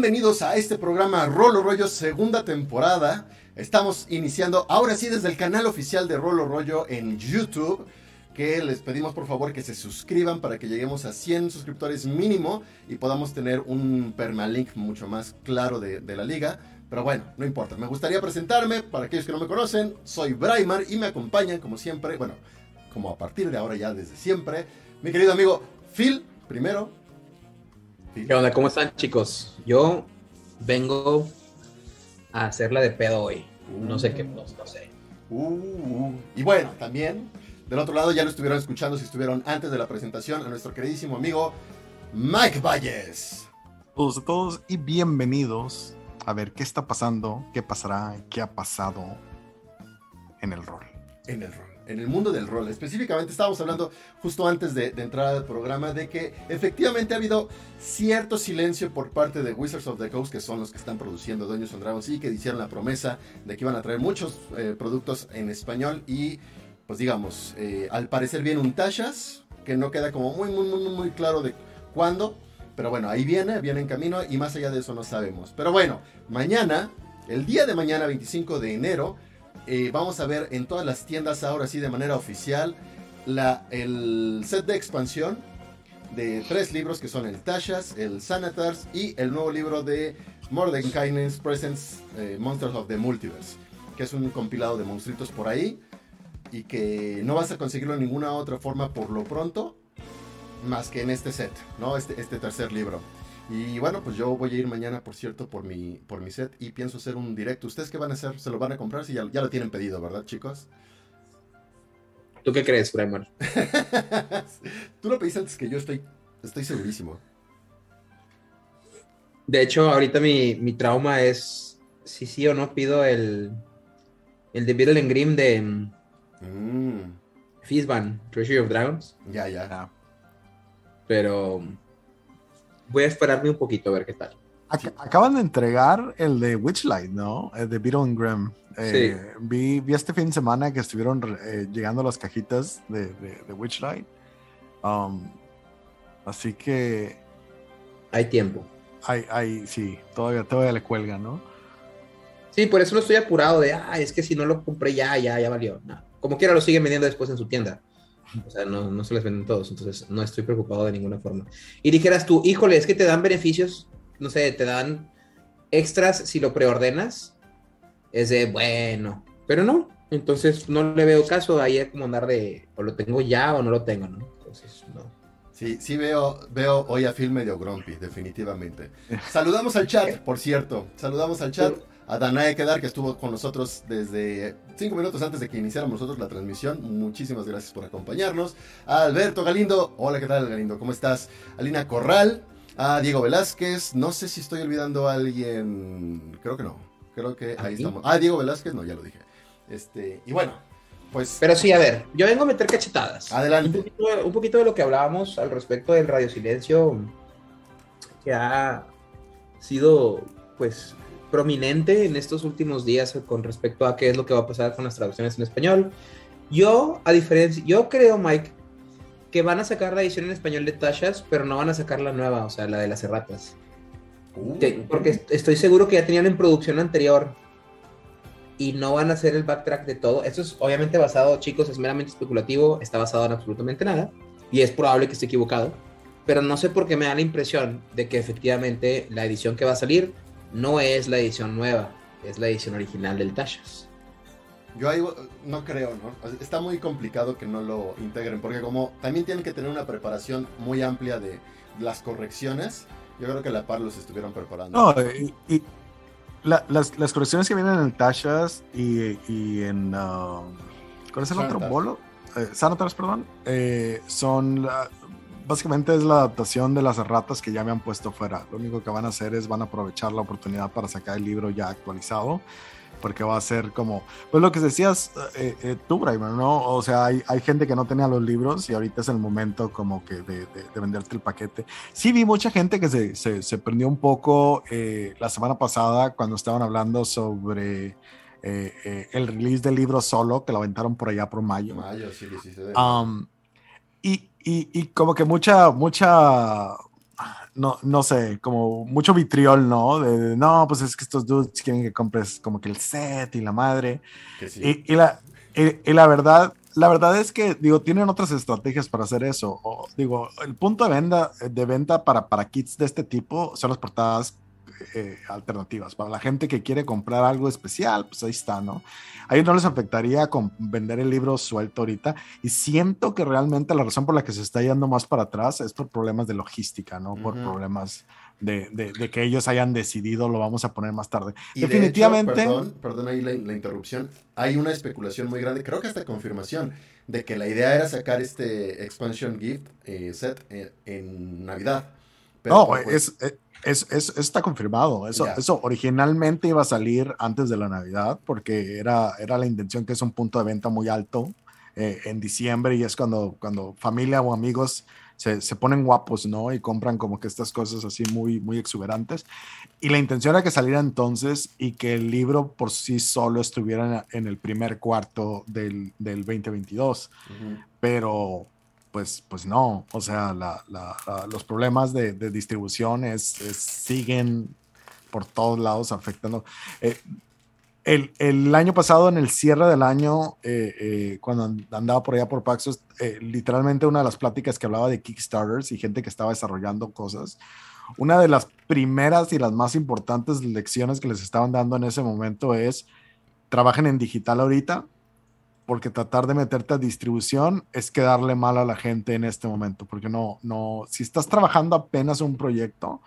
Bienvenidos a este programa Rolo Rollo segunda temporada. Estamos iniciando ahora sí desde el canal oficial de Rolo Rollo en YouTube. Que les pedimos por favor que se suscriban para que lleguemos a 100 suscriptores mínimo y podamos tener un permalink mucho más claro de, de la liga. Pero bueno, no importa. Me gustaría presentarme para aquellos que no me conocen. Soy Braimar y me acompañan como siempre, bueno, como a partir de ahora ya desde siempre, mi querido amigo Phil, primero. ¿Qué onda? ¿Cómo están chicos? Yo vengo a hacerla de pedo hoy. No sé qué, no, no sé. Uh, y bueno, también del otro lado ya lo estuvieron escuchando si estuvieron antes de la presentación a nuestro queridísimo amigo Mike Valles. Todos a todos y bienvenidos a ver qué está pasando, qué pasará, qué ha pasado en el rol. En el rol, en el mundo del rol. Específicamente estábamos hablando justo antes de, entrar al programa de que efectivamente ha habido cierto silencio por parte de Wizards of the Coast, que son los que están produciendo Dungeons and Dragons y que hicieron la promesa de que iban a traer muchos eh, productos en español y pues digamos, eh, al parecer viene un Tashas, que no queda como muy, muy, muy, muy claro de cuándo. Pero bueno, ahí viene, viene en camino y más allá de eso no sabemos. Pero bueno, mañana, el día de mañana, 25 de enero, eh, vamos a ver en todas las tiendas ahora sí de manera oficial el set de expansión de tres libros que son el Tashas, el Sanatars y el nuevo libro de Mordenkainen's Presents eh, Monsters of the Multiverse, que es un compilado de monstruitos por ahí y que no vas a conseguirlo de ninguna otra forma por lo pronto más que en este set, ¿no? Este, este tercer libro. Y bueno, pues yo voy a ir mañana, por cierto, por mi, por mi set y pienso hacer un directo. ¿Ustedes qué van a hacer? ¿Se lo van a comprar? Si ya, ya lo tienen pedido, ¿verdad, chicos? ¿Tú qué crees, Primer? Tú lo pediste antes que yo, estoy, estoy segurísimo. De hecho, ahorita mi, mi trauma es si sí o no pido el, el de Beetle and Grimm de Mm, Fizban, Treasury of Dragons. ya, ya. Pero voy a esperarme un poquito a ver qué tal. Ac- Acaban de entregar el de Witchlight, ¿no? El de Beetle and Grimm. Eh, vi, vi este fin de semana que estuvieron eh, llegando las cajitas de, de, de Witchlight. Um, así que Hay tiempo. hay, hay, sí, todavía, todavía le cuelga, ¿no? Sí, por eso no estoy apurado de, ah, es que si no lo compré ya, ya, ya valió. No. Como quiera lo siguen vendiendo después en su tienda. O sea, no, no se les venden todos, entonces no estoy preocupado de ninguna forma. Y dijeras tú, híjole, es que te dan beneficios, no sé, te dan extras si lo preordenas. Es de, bueno, pero no. Entonces no le veo caso, ahí es como andar de, o lo tengo ya o no lo tengo, ¿no? Entonces, no. Sí, sí veo, veo hoy a Phil medio grumpy, definitivamente. Saludamos al chat, por cierto. Saludamos al chat. A Danae Kedar, que estuvo con nosotros desde cinco minutos antes de que iniciáramos nosotros la transmisión. Muchísimas gracias por acompañarnos. A Alberto Galindo. Hola, ¿qué tal, Galindo? ¿Cómo estás? A Lina Corral. A Diego Velázquez. No sé si estoy olvidando a alguien. Creo que no. Creo que ahí estamos. Ah, Diego Velázquez, no, ya lo dije. Este, y bueno, pues Pero sí, a ver, yo vengo a meter cachetadas. Un adelante. poquito, un poquito de lo que hablábamos al respecto del radio silencio que ha sido pues prominente en estos últimos días con respecto a qué es lo que va a pasar con las traducciones en español. Yo, a diferencia, yo creo, Mike, que van a sacar la edición en español de Tashas, pero no van a sacar la nueva, o sea, la de las erratas. Uh, Que- porque est- estoy seguro que ya tenían en producción anterior y no van a hacer el backtrack de todo. Esto es obviamente basado, chicos, es meramente especulativo, está basado en absolutamente nada y es probable que esté equivocado, pero no sé por qué me da la impresión de que efectivamente la edición que va a salir no es la edición nueva, es la edición original del Tashas. Yo ahí no creo, ¿no? Está muy complicado que no lo integren, porque como también tienen que tener una preparación muy amplia de las correcciones, yo creo que a la par los estuvieron preparando. No, y, y la- las, las colecciones que vienen en Tashas y, y en. um, ¿Cuál es el otro bolo? Eh, Sanatars, perdón. eh, son. la- básicamente es la adaptación de las erratas que ya me han puesto fuera. Lo único que van a hacer es van a aprovechar la oportunidad para sacar el libro ya actualizado. Porque va a ser como, pues lo que decías eh, eh, tú, Braimer, ¿no? O sea, hay, hay gente que no tenía los libros y ahorita es el momento como que de, de- de venderte el paquete. Sí vi mucha gente que se, se, se prendió un poco eh, la semana pasada cuando estaban hablando sobre eh, eh, el release del libro solo, que lo aventaron por allá por mayo. Mayo, sí, 16 de Um, y, y, y como que mucha, mucha, no, no sé, como mucho vitriol, ¿no? De, no, pues es que estos dudes quieren que compres como que el set y la madre. Y, la, y, la verdad, la verdad es que, digo, tienen otras estrategias para hacer eso. O, digo, el punto de venta, de venta para, para kits de este tipo son las portadas eh, alternativas. Para la gente que quiere comprar algo especial, pues ahí está, ¿no? A ellos no les afectaría con vender el libro suelto ahorita. Y siento que realmente la razón por la que se está yendo más para atrás es por problemas de logística, ¿no? Por problemas de, de, que ellos hayan decidido lo vamos a poner más tarde. Definitivamente. perdón, perdón ahí la, interrupción. Hay una especulación muy grande, creo que hasta confirmación, de que la idea era sacar este expansion gift eh, set eh, en Navidad. no, pues es, es, está confirmado. Eso, eso originalmente iba a salir antes de la Navidad porque era, era la intención que es un punto de venta muy alto eh, en diciembre y es cuando, cuando familia o amigos se, se, ponen guapos, ¿no? Y compran como que estas cosas así muy, muy exuberantes. Y la intención era que saliera entonces y que el libro por sí solo estuviera en el primer cuarto del, del 2022. Pero pues, pues no, o sea, los problemas de, distribución es, siguen por todos lados afectando. Eh, el, año pasado, en el cierre del año, eh, eh, cuando andaba por allá por Paxos, literalmente una de las pláticas que hablaba de Kickstarters y gente que estaba desarrollando cosas, una de las primeras y las más importantes lecciones que les estaban dando en ese momento es, trabajen en digital ahorita, porque tratar de meterte a distribución es quedarle mal a la gente en este momento, porque no, no, si estás trabajando apenas un proyecto,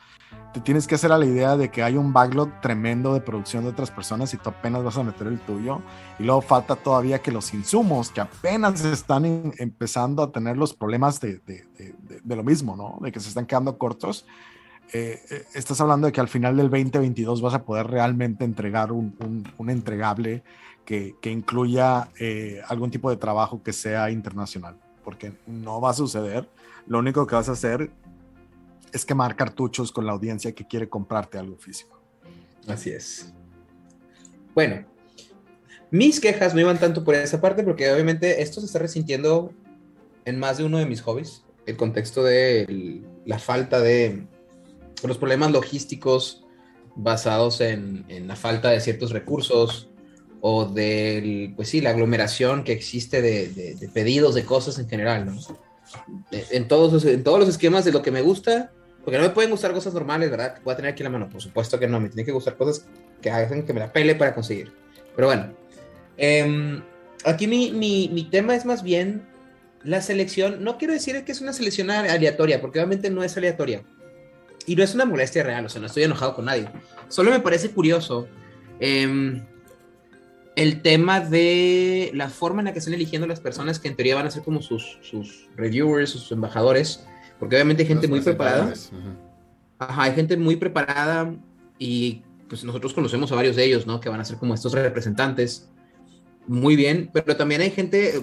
te tienes que hacer a la idea de que hay un backlog tremendo de producción de otras personas y tú apenas vas a meter el tuyo, y luego falta todavía que los insumos, que apenas están empezando a tener los problemas de, de, de, lo mismo, ¿no? De que se están quedando cortos. Eh, eh, estás hablando de que al final del 2022 vas a poder realmente entregar un, un, un entregable que, incluya eh, algún tipo de trabajo que sea internacional, porque no va a suceder. Lo único que vas a hacer es quemar cartuchos con la audiencia que quiere comprarte algo físico. Así es. Bueno, mis quejas no iban tanto por esa parte, porque obviamente esto se está resintiendo en más de uno de mis hobbies, el contexto de la falta de los problemas logísticos basados en, en la falta de ciertos recursos, o del, pues sí, la aglomeración que existe de, pedidos de cosas en general, ¿no? En todos, en todos los esquemas de lo que me gusta, porque no me pueden gustar cosas normales, ¿verdad? Voy a tener aquí la mano, por supuesto que no, me tienen que gustar cosas que hagan que me la pele para conseguir. Pero bueno, em, aquí mi, mi, mi tema es más bien la selección, no quiero decir que es una selección aleatoria, porque obviamente no es aleatoria. Y no es una molestia real, o sea, no estoy enojado con nadie. Solo me parece curioso eh, el tema de la forma en la que están eligiendo las personas que en teoría van a ser como sus, sus reviewers, sus embajadores, porque obviamente hay gente muy preparada. Ajá, hay gente muy preparada y pues nosotros conocemos a varios de ellos, ¿no? Que van a ser como estos representantes. Muy bien, pero también hay gente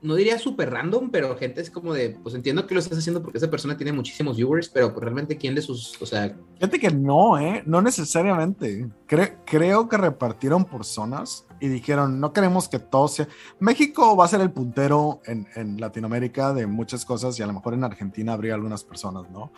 no diría súper random, pero gente es como de, pues entiendo que lo estás haciendo porque esa persona tiene muchísimos viewers, pero pues, realmente quién de sus, o sea... Gente que no, ¿eh? No necesariamente. creo que repartieron por zonas y dijeron, no queremos que todo sea... México va a ser el puntero en, Latinoamérica de muchas cosas y a lo mejor en Argentina habría algunas personas, ¿no?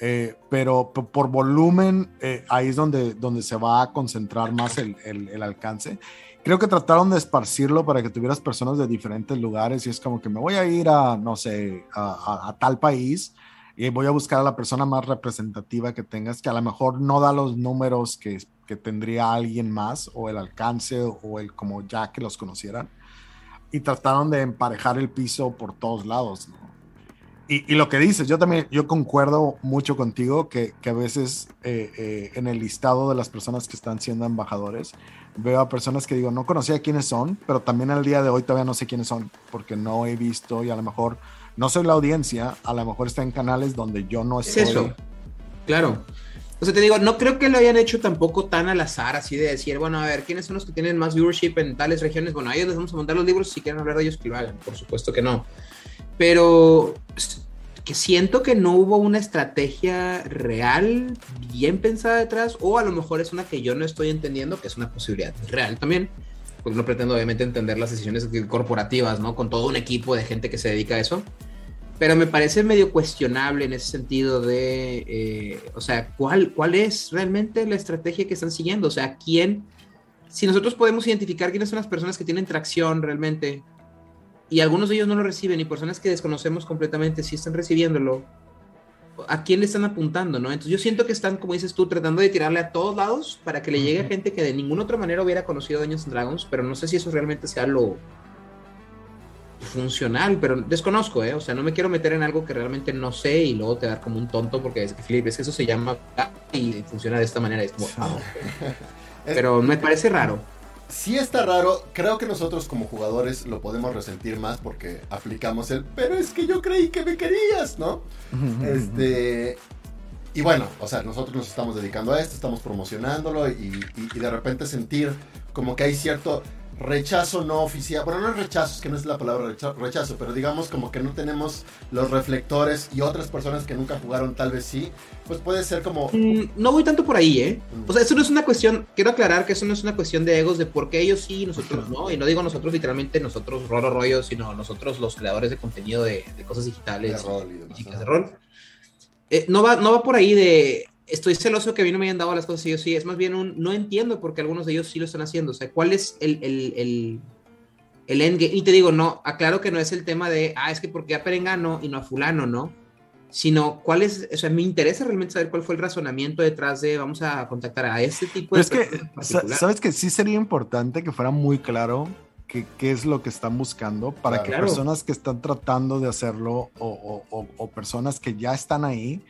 Eh, pero por volumen, eh, ahí es donde, donde se va a concentrar más el alcance creo que trataron de esparcirlo para que tuvieras personas de diferentes lugares y es como que me voy a ir a, no sé, a, tal país y voy a buscar a la persona más representativa que tengas, que a lo mejor no da los números que, que tendría alguien más o el alcance o el como ya que los conocieran. Y trataron de emparejar el piso por todos lados, Y, y, lo que dices, yo también, yo concuerdo mucho contigo que, que a veces eh, eh, en el listado de las personas que están siendo embajadores, veo a personas que digo, no conocía quiénes son, pero también al día de hoy todavía no sé quiénes son, porque no he visto y a lo mejor no soy la audiencia, a lo mejor está en canales donde yo no estoy. Es eso, claro. O sea, te digo, no creo que lo hayan hecho tampoco tan al azar, así de decir, bueno, a ver, ¿quiénes son los que tienen más viewership en tales regiones? Bueno, a ellos les vamos a mandar los libros, si quieren hablar de ellos, que lo hagan, por supuesto que no. Pero que siento que no hubo una estrategia real bien pensada detrás, o a lo mejor es una que yo no estoy entendiendo, que es una posibilidad real también, porque no pretendo obviamente entender las decisiones corporativas, ¿no? Con todo un equipo de gente que se dedica a eso. pero me parece medio cuestionable en ese sentido de, eh, o sea, ¿cuál, ¿cuál es realmente la estrategia que están siguiendo? O sea, ¿quién, si nosotros podemos identificar quiénes son las personas que tienen tracción realmente, y algunos de ellos no lo reciben, y personas que desconocemos completamente si están recibiéndolo, ¿a quién le están apuntando, no? Entonces yo siento que están, como dices tú, tratando de tirarle a todos lados para que le llegue a gente que de ninguna otra manera hubiera conocido Dungeons Dragons, pero no sé si eso realmente sea lo funcional, pero desconozco, ¿eh? O sea, no me quiero meter en algo que realmente no sé y luego te dar como un tonto porque es que, Philip, es que eso se llama y funciona de esta manera. Es como, ah, Pero me parece raro. Sí está raro, creo que nosotros como jugadores lo podemos resentir más porque aplicamos el, pero es que yo creí que me querías, ¿no? este, y bueno, o sea, nosotros nos estamos dedicando a esto, estamos promocionándolo y, y de repente sentir como que hay cierto rechazo no oficial. Bueno, no es rechazo, es que no es la palabra rechazo, pero digamos como que no tenemos los reflectores y otras personas que nunca jugaron tal vez sí, pues puede ser como... Mm, no voy tanto por ahí, ¿eh? O sea, eso no es una cuestión, quiero aclarar que eso no es una cuestión de egos, de por qué ellos sí y nosotros no, y no digo nosotros literalmente nosotros rolo rollo, sino nosotros los creadores de contenido de, cosas digitales. De rol y de rol. Eh, no, va, no va por ahí de estoy celoso que a mí no me hayan dado las cosas y yo sí, es más bien un, no entiendo porque algunos de ellos sí lo están haciendo, o sea, ¿cuál es el, el, el, el endgame? Y te digo, no, aclaro que no es el tema de, ah, es que porque a Perengano y no a fulano, ¿no? Sino, ¿cuál es? O sea, me interesa realmente saber cuál fue el razonamiento detrás de, vamos a contactar a este tipo de... Es que, ¿sabes que Sí sería importante que fuera muy claro qué es lo que están buscando para que personas que están tratando de hacerlo o, o, o personas que ya están ahí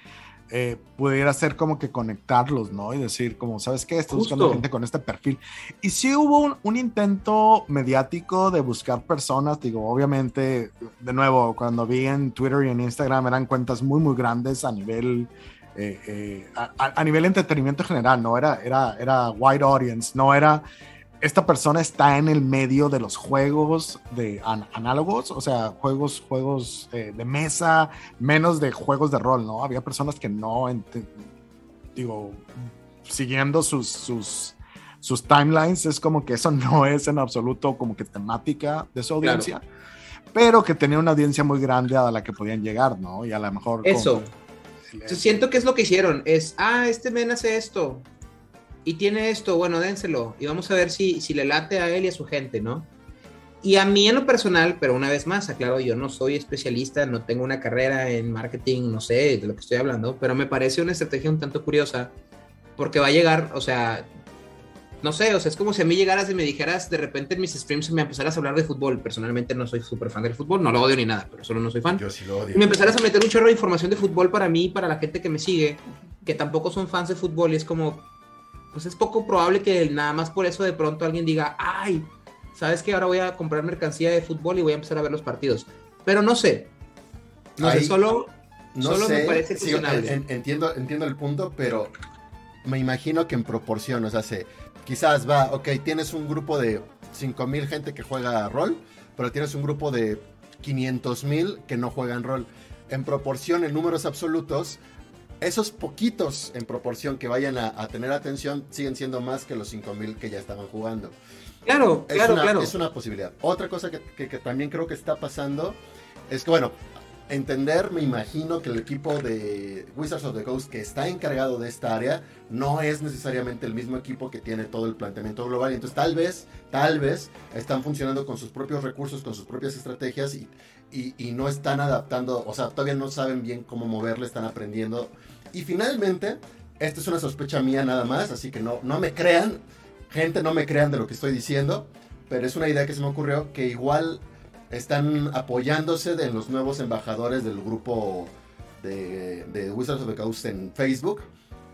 eh, pudiera ser como que conectarlos, ¿no? Y decir, como, ¿sabes qué? Estoy buscando gente con este perfil. Y sí hubo un, intento mediático de buscar personas, digo, obviamente, de nuevo, cuando vi en Twitter y en Instagram eran cuentas muy, muy grandes a nivel... Eh, eh, a, a, nivel entretenimiento general, ¿no? Era, era, era wide audience, no era esta persona está en el medio de los juegos de análogos, o sea, juegos, juegos eh, de mesa, menos de juegos de rol, ¿no? Había personas que no, digo, siguiendo sus, sus, sus timelines, es como que eso no es en absoluto como que temática de su audiencia, pero que tenía una audiencia muy grande a la que podían llegar, ¿no? Y a lo mejor... Eso. Siento que es lo que hicieron, es, ah, este men hace esto, y tiene esto, bueno, dénselo y vamos a ver si, si le late a él y a su gente, ¿no? Y a mí en lo personal, pero una vez más, aclaro, yo no soy especialista, no tengo una carrera en marketing, no sé de lo que estoy hablando, pero me parece una estrategia un tanto curiosa, porque va a llegar, o sea, no sé, o sea, es como si a mí llegaras y me dijeras de repente en mis streams me empezaras a hablar de fútbol. Personalmente no soy súper fan del fútbol, no lo odio ni nada, pero solo no soy fan. Yo sí lo odio. Y me empezaras a meter un chorro de información de fútbol para mí y para la gente que me sigue, que tampoco son fans de fútbol, y es como, pues es poco probable que nada más por eso de pronto alguien diga, ay, sabes que ahora voy a comprar mercancía de fútbol y voy a empezar a ver los partidos. Pero no sé. No sé, solo, solo me parece entiendo, entiendo el punto, pero me imagino que en proporción, o sea, se, quizás va, ok, tienes un grupo de 5000 gente que juega rol, pero tienes un grupo de 500.000 que no juegan rol. En proporción, en números absolutos, esos poquitos en proporción que vayan a, tener atención siguen siendo más que los 5000 que ya estaban jugando. Claro, claro, claro. Es una posibilidad. Otra cosa que, también creo que está pasando es que, bueno, entender, me imagino que el equipo de Wizards of the Coast que está encargado de esta área no es necesariamente el mismo equipo que tiene todo el planteamiento global. Y entonces tal vez, tal vez están funcionando con sus propios recursos, con sus propias estrategias y, y, no están adaptando, o sea, todavía no saben bien cómo moverle, están aprendiendo. Y finalmente, esta es una sospecha mía nada más, así que no, no me crean, gente, no me crean de lo que estoy diciendo, pero es una idea que se me ocurrió que igual están apoyándose de los nuevos embajadores del grupo de, de Wizards of the Coast en Facebook,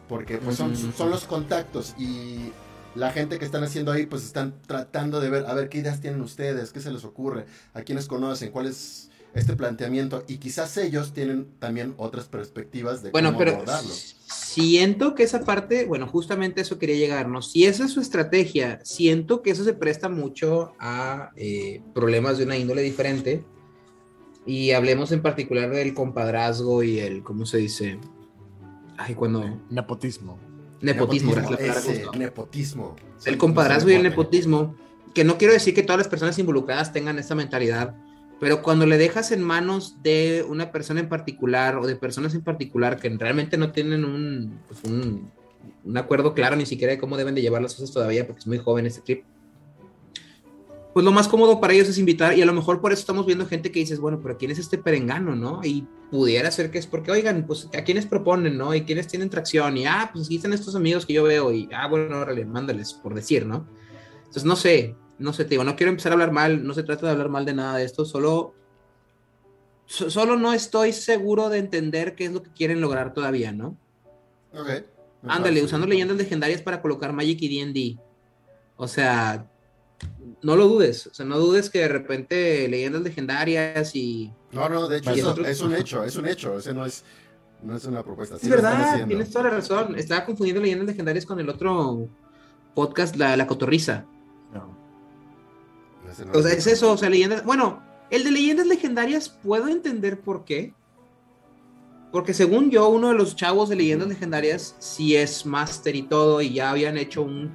porque pues son, son los contactos y la gente que están haciendo ahí, pues están tratando de ver, a ver qué ideas tienen ustedes, qué se les ocurre, a quiénes conocen, cuál es este planteamiento y quizás ellos tienen también otras perspectivas de bueno, cómo pero Siento que esa parte, bueno, justamente eso quería llegarnos. Si esa es su estrategia, siento que eso se presta mucho a eh, problemas de una índole diferente. Y hablemos en particular del compadrazgo y el, ¿cómo se dice? Ay, cuando... Nepotismo. Nepotismo, nepotismo. El compadrazgo y el nepotismo, que no quiero decir que todas las personas involucradas tengan esta mentalidad, Pero cuando le dejas en manos de una persona en particular o de personas en particular que realmente no tienen un, pues un, un acuerdo claro ni siquiera de cómo deben de llevar las cosas todavía, porque es muy joven este trip, pues lo más cómodo para ellos es invitar y a lo mejor por eso estamos viendo gente que dices, bueno, pero ¿quién es este perengano, no? Y pudiera ser que es porque, oigan, pues a quiénes proponen, ¿no? Y quiénes tienen tracción y, ah, pues aquí están estos amigos que yo veo y, ah, bueno, órale, mándales, por decir, ¿no? Entonces, no sé, no sé, te digo, no quiero empezar a hablar mal, no se trata de hablar mal de nada de esto, solo, solo no estoy seguro de entender qué es lo que quieren lograr todavía, ¿no? Ok. me Ándale, parece usando leyendas legendarias para colocar Magic y D&D. O sea, no lo dudes. O sea, no dudes que de repente leyendas legendarias y... No, no, de hecho, Y eso otros- es un hecho, es un hecho. Ese no es, no es una propuesta. sí es verdad, tienes toda la razón. Estaba confundiendo leyendas legendarias con el otro podcast, La, la Cotorriza. Ese no O sea, es eso, o sea, leyendas... Bueno, el de leyendas legendarias puedo entender por qué. Porque según yo, uno de los chavos de leyendas legendarias sí es máster y todo, y ya habían hecho un...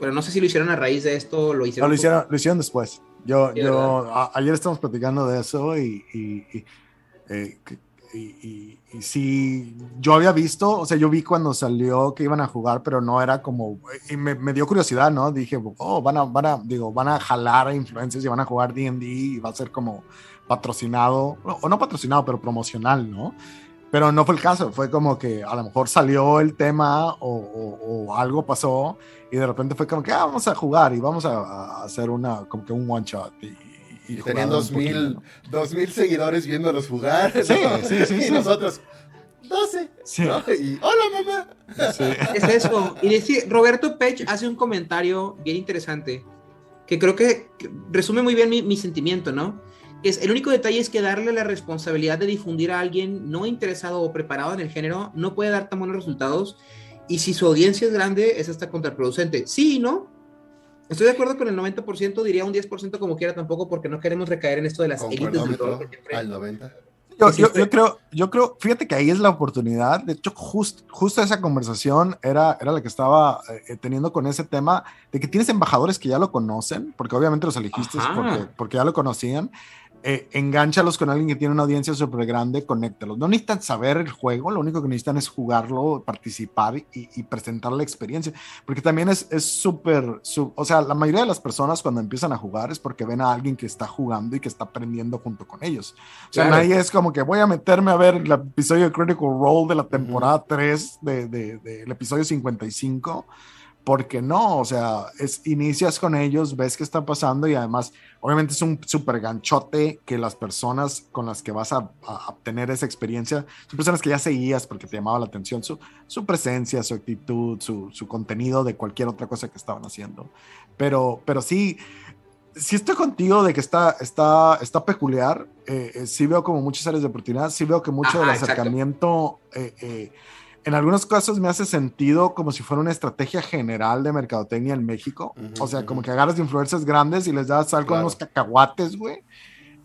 Pero no sé si lo hicieron a raíz de esto, lo No, hicieron... lo hicieron, lo hicieron después. Yo, Sí, yo a- ayer estamos platicando de eso y, y, y, eh, y- sí, yo había visto, o sea, yo vi cuando salió que iban a jugar, pero no era como, y me, dio curiosidad, ¿no? Dije, oh, van a, van a, digo, van a jalar a influencers y van a jugar D&D y va a ser como patrocinado, o no patrocinado, pero promocional, ¿no? Pero no fue el caso, fue como que a lo mejor salió el tema o algo pasó y de repente fue como que ah, vamos a jugar y vamos a, a hacer una, como que un one shot. Y, y tenían dos mil, dos mil seguidores viéndolos jugar. ¿no? Sí, sí, sí, Y sí. nosotros, 12. Sí, ¿no? Y, hola mamá. sí. Es eso. Y dice, Roberto Pech hace un comentario bien interesante que creo que que resume muy bien mi, mi sentimiento, ¿no? Que es el único detalle es que darle la responsabilidad de difundir a alguien no interesado o preparado en el género no puede dar tan buenos resultados. Y si su audiencia es grande, es hasta contraproducente. Sí, y ¿no? Estoy de acuerdo con el 90%, diría un 10% como quiera tampoco, porque no queremos recaer en esto de las élites del rol, al 90. Yo, Sí, yo, yo creo, yo creo, fíjate que ahí es la oportunidad. De hecho, just- justo esa conversación era, era la que estaba eh, teniendo con ese tema de que tienes embajadores que ya lo conocen, porque obviamente los elegiste porque, porque ya lo conocían. Eh, con alguien que tiene una audiencia súper grande, conéctalos. No necesitan saber el juego, lo único que necesitan es jugarlo, participar y, y presentar la experiencia. Porque también es es súper, o sea, la mayoría de las personas cuando empiezan a jugar es porque ven a alguien que está jugando y que está aprendiendo junto con ellos. O sea, Claro. nadie es como que voy a meterme a ver el episodio de Critical Role de la temporada 3 del de, de- del episodio 55, porque no, o sea, es, inicias con ellos, ves qué está pasando y además, obviamente es un súper ganchote que las personas con las que vas a, a obtener esa experiencia son personas que ya seguías porque te llamaba la atención su, su presencia, su actitud, su, su contenido de cualquier otra cosa que estaban haciendo. Pero, pero sí, sí estoy contigo de que está, está, está peculiar. eh, eh, sí veo como muchas áreas de oportunidad. Sí veo que mucho Ajá, del acercamiento, eh, eh, en algunos casos me hace sentido como si fuera una estrategia general de mercadotecnia en México. Ujú, o sea, como ujú. que agarras de influencers grandes y les das sal con Claro. unos cacahuates, güey.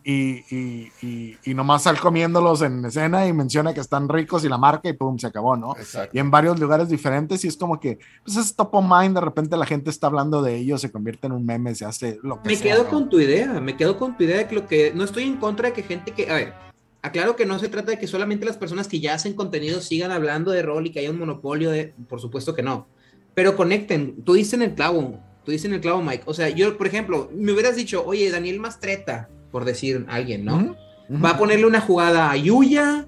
Y, y, y, y nomás sal comiéndolos en escena y menciona que están ricos y la marca y pum, se acabó, ¿no? Exacto. y en varios lugares diferentes y es como que pues es top of mind, de repente la gente está hablando de ellos, se convierte en un meme, se hace lo que Me sea, quedo ¿no? con tu idea, me quedo con tu idea de que lo que no estoy en contra de que gente que, a ver, aclaro que no se trata de que solamente las personas que ya hacen contenido sigan hablando de rol y que haya un monopolio de, por supuesto que no, pero conecten, tú dices en el clavo, tú dices en el clavo, Mike, o sea, yo, por ejemplo, me hubieras dicho, oye, Daniel Mastreta, por decir alguien, ¿no? Va a ponerle una jugada a Yuya,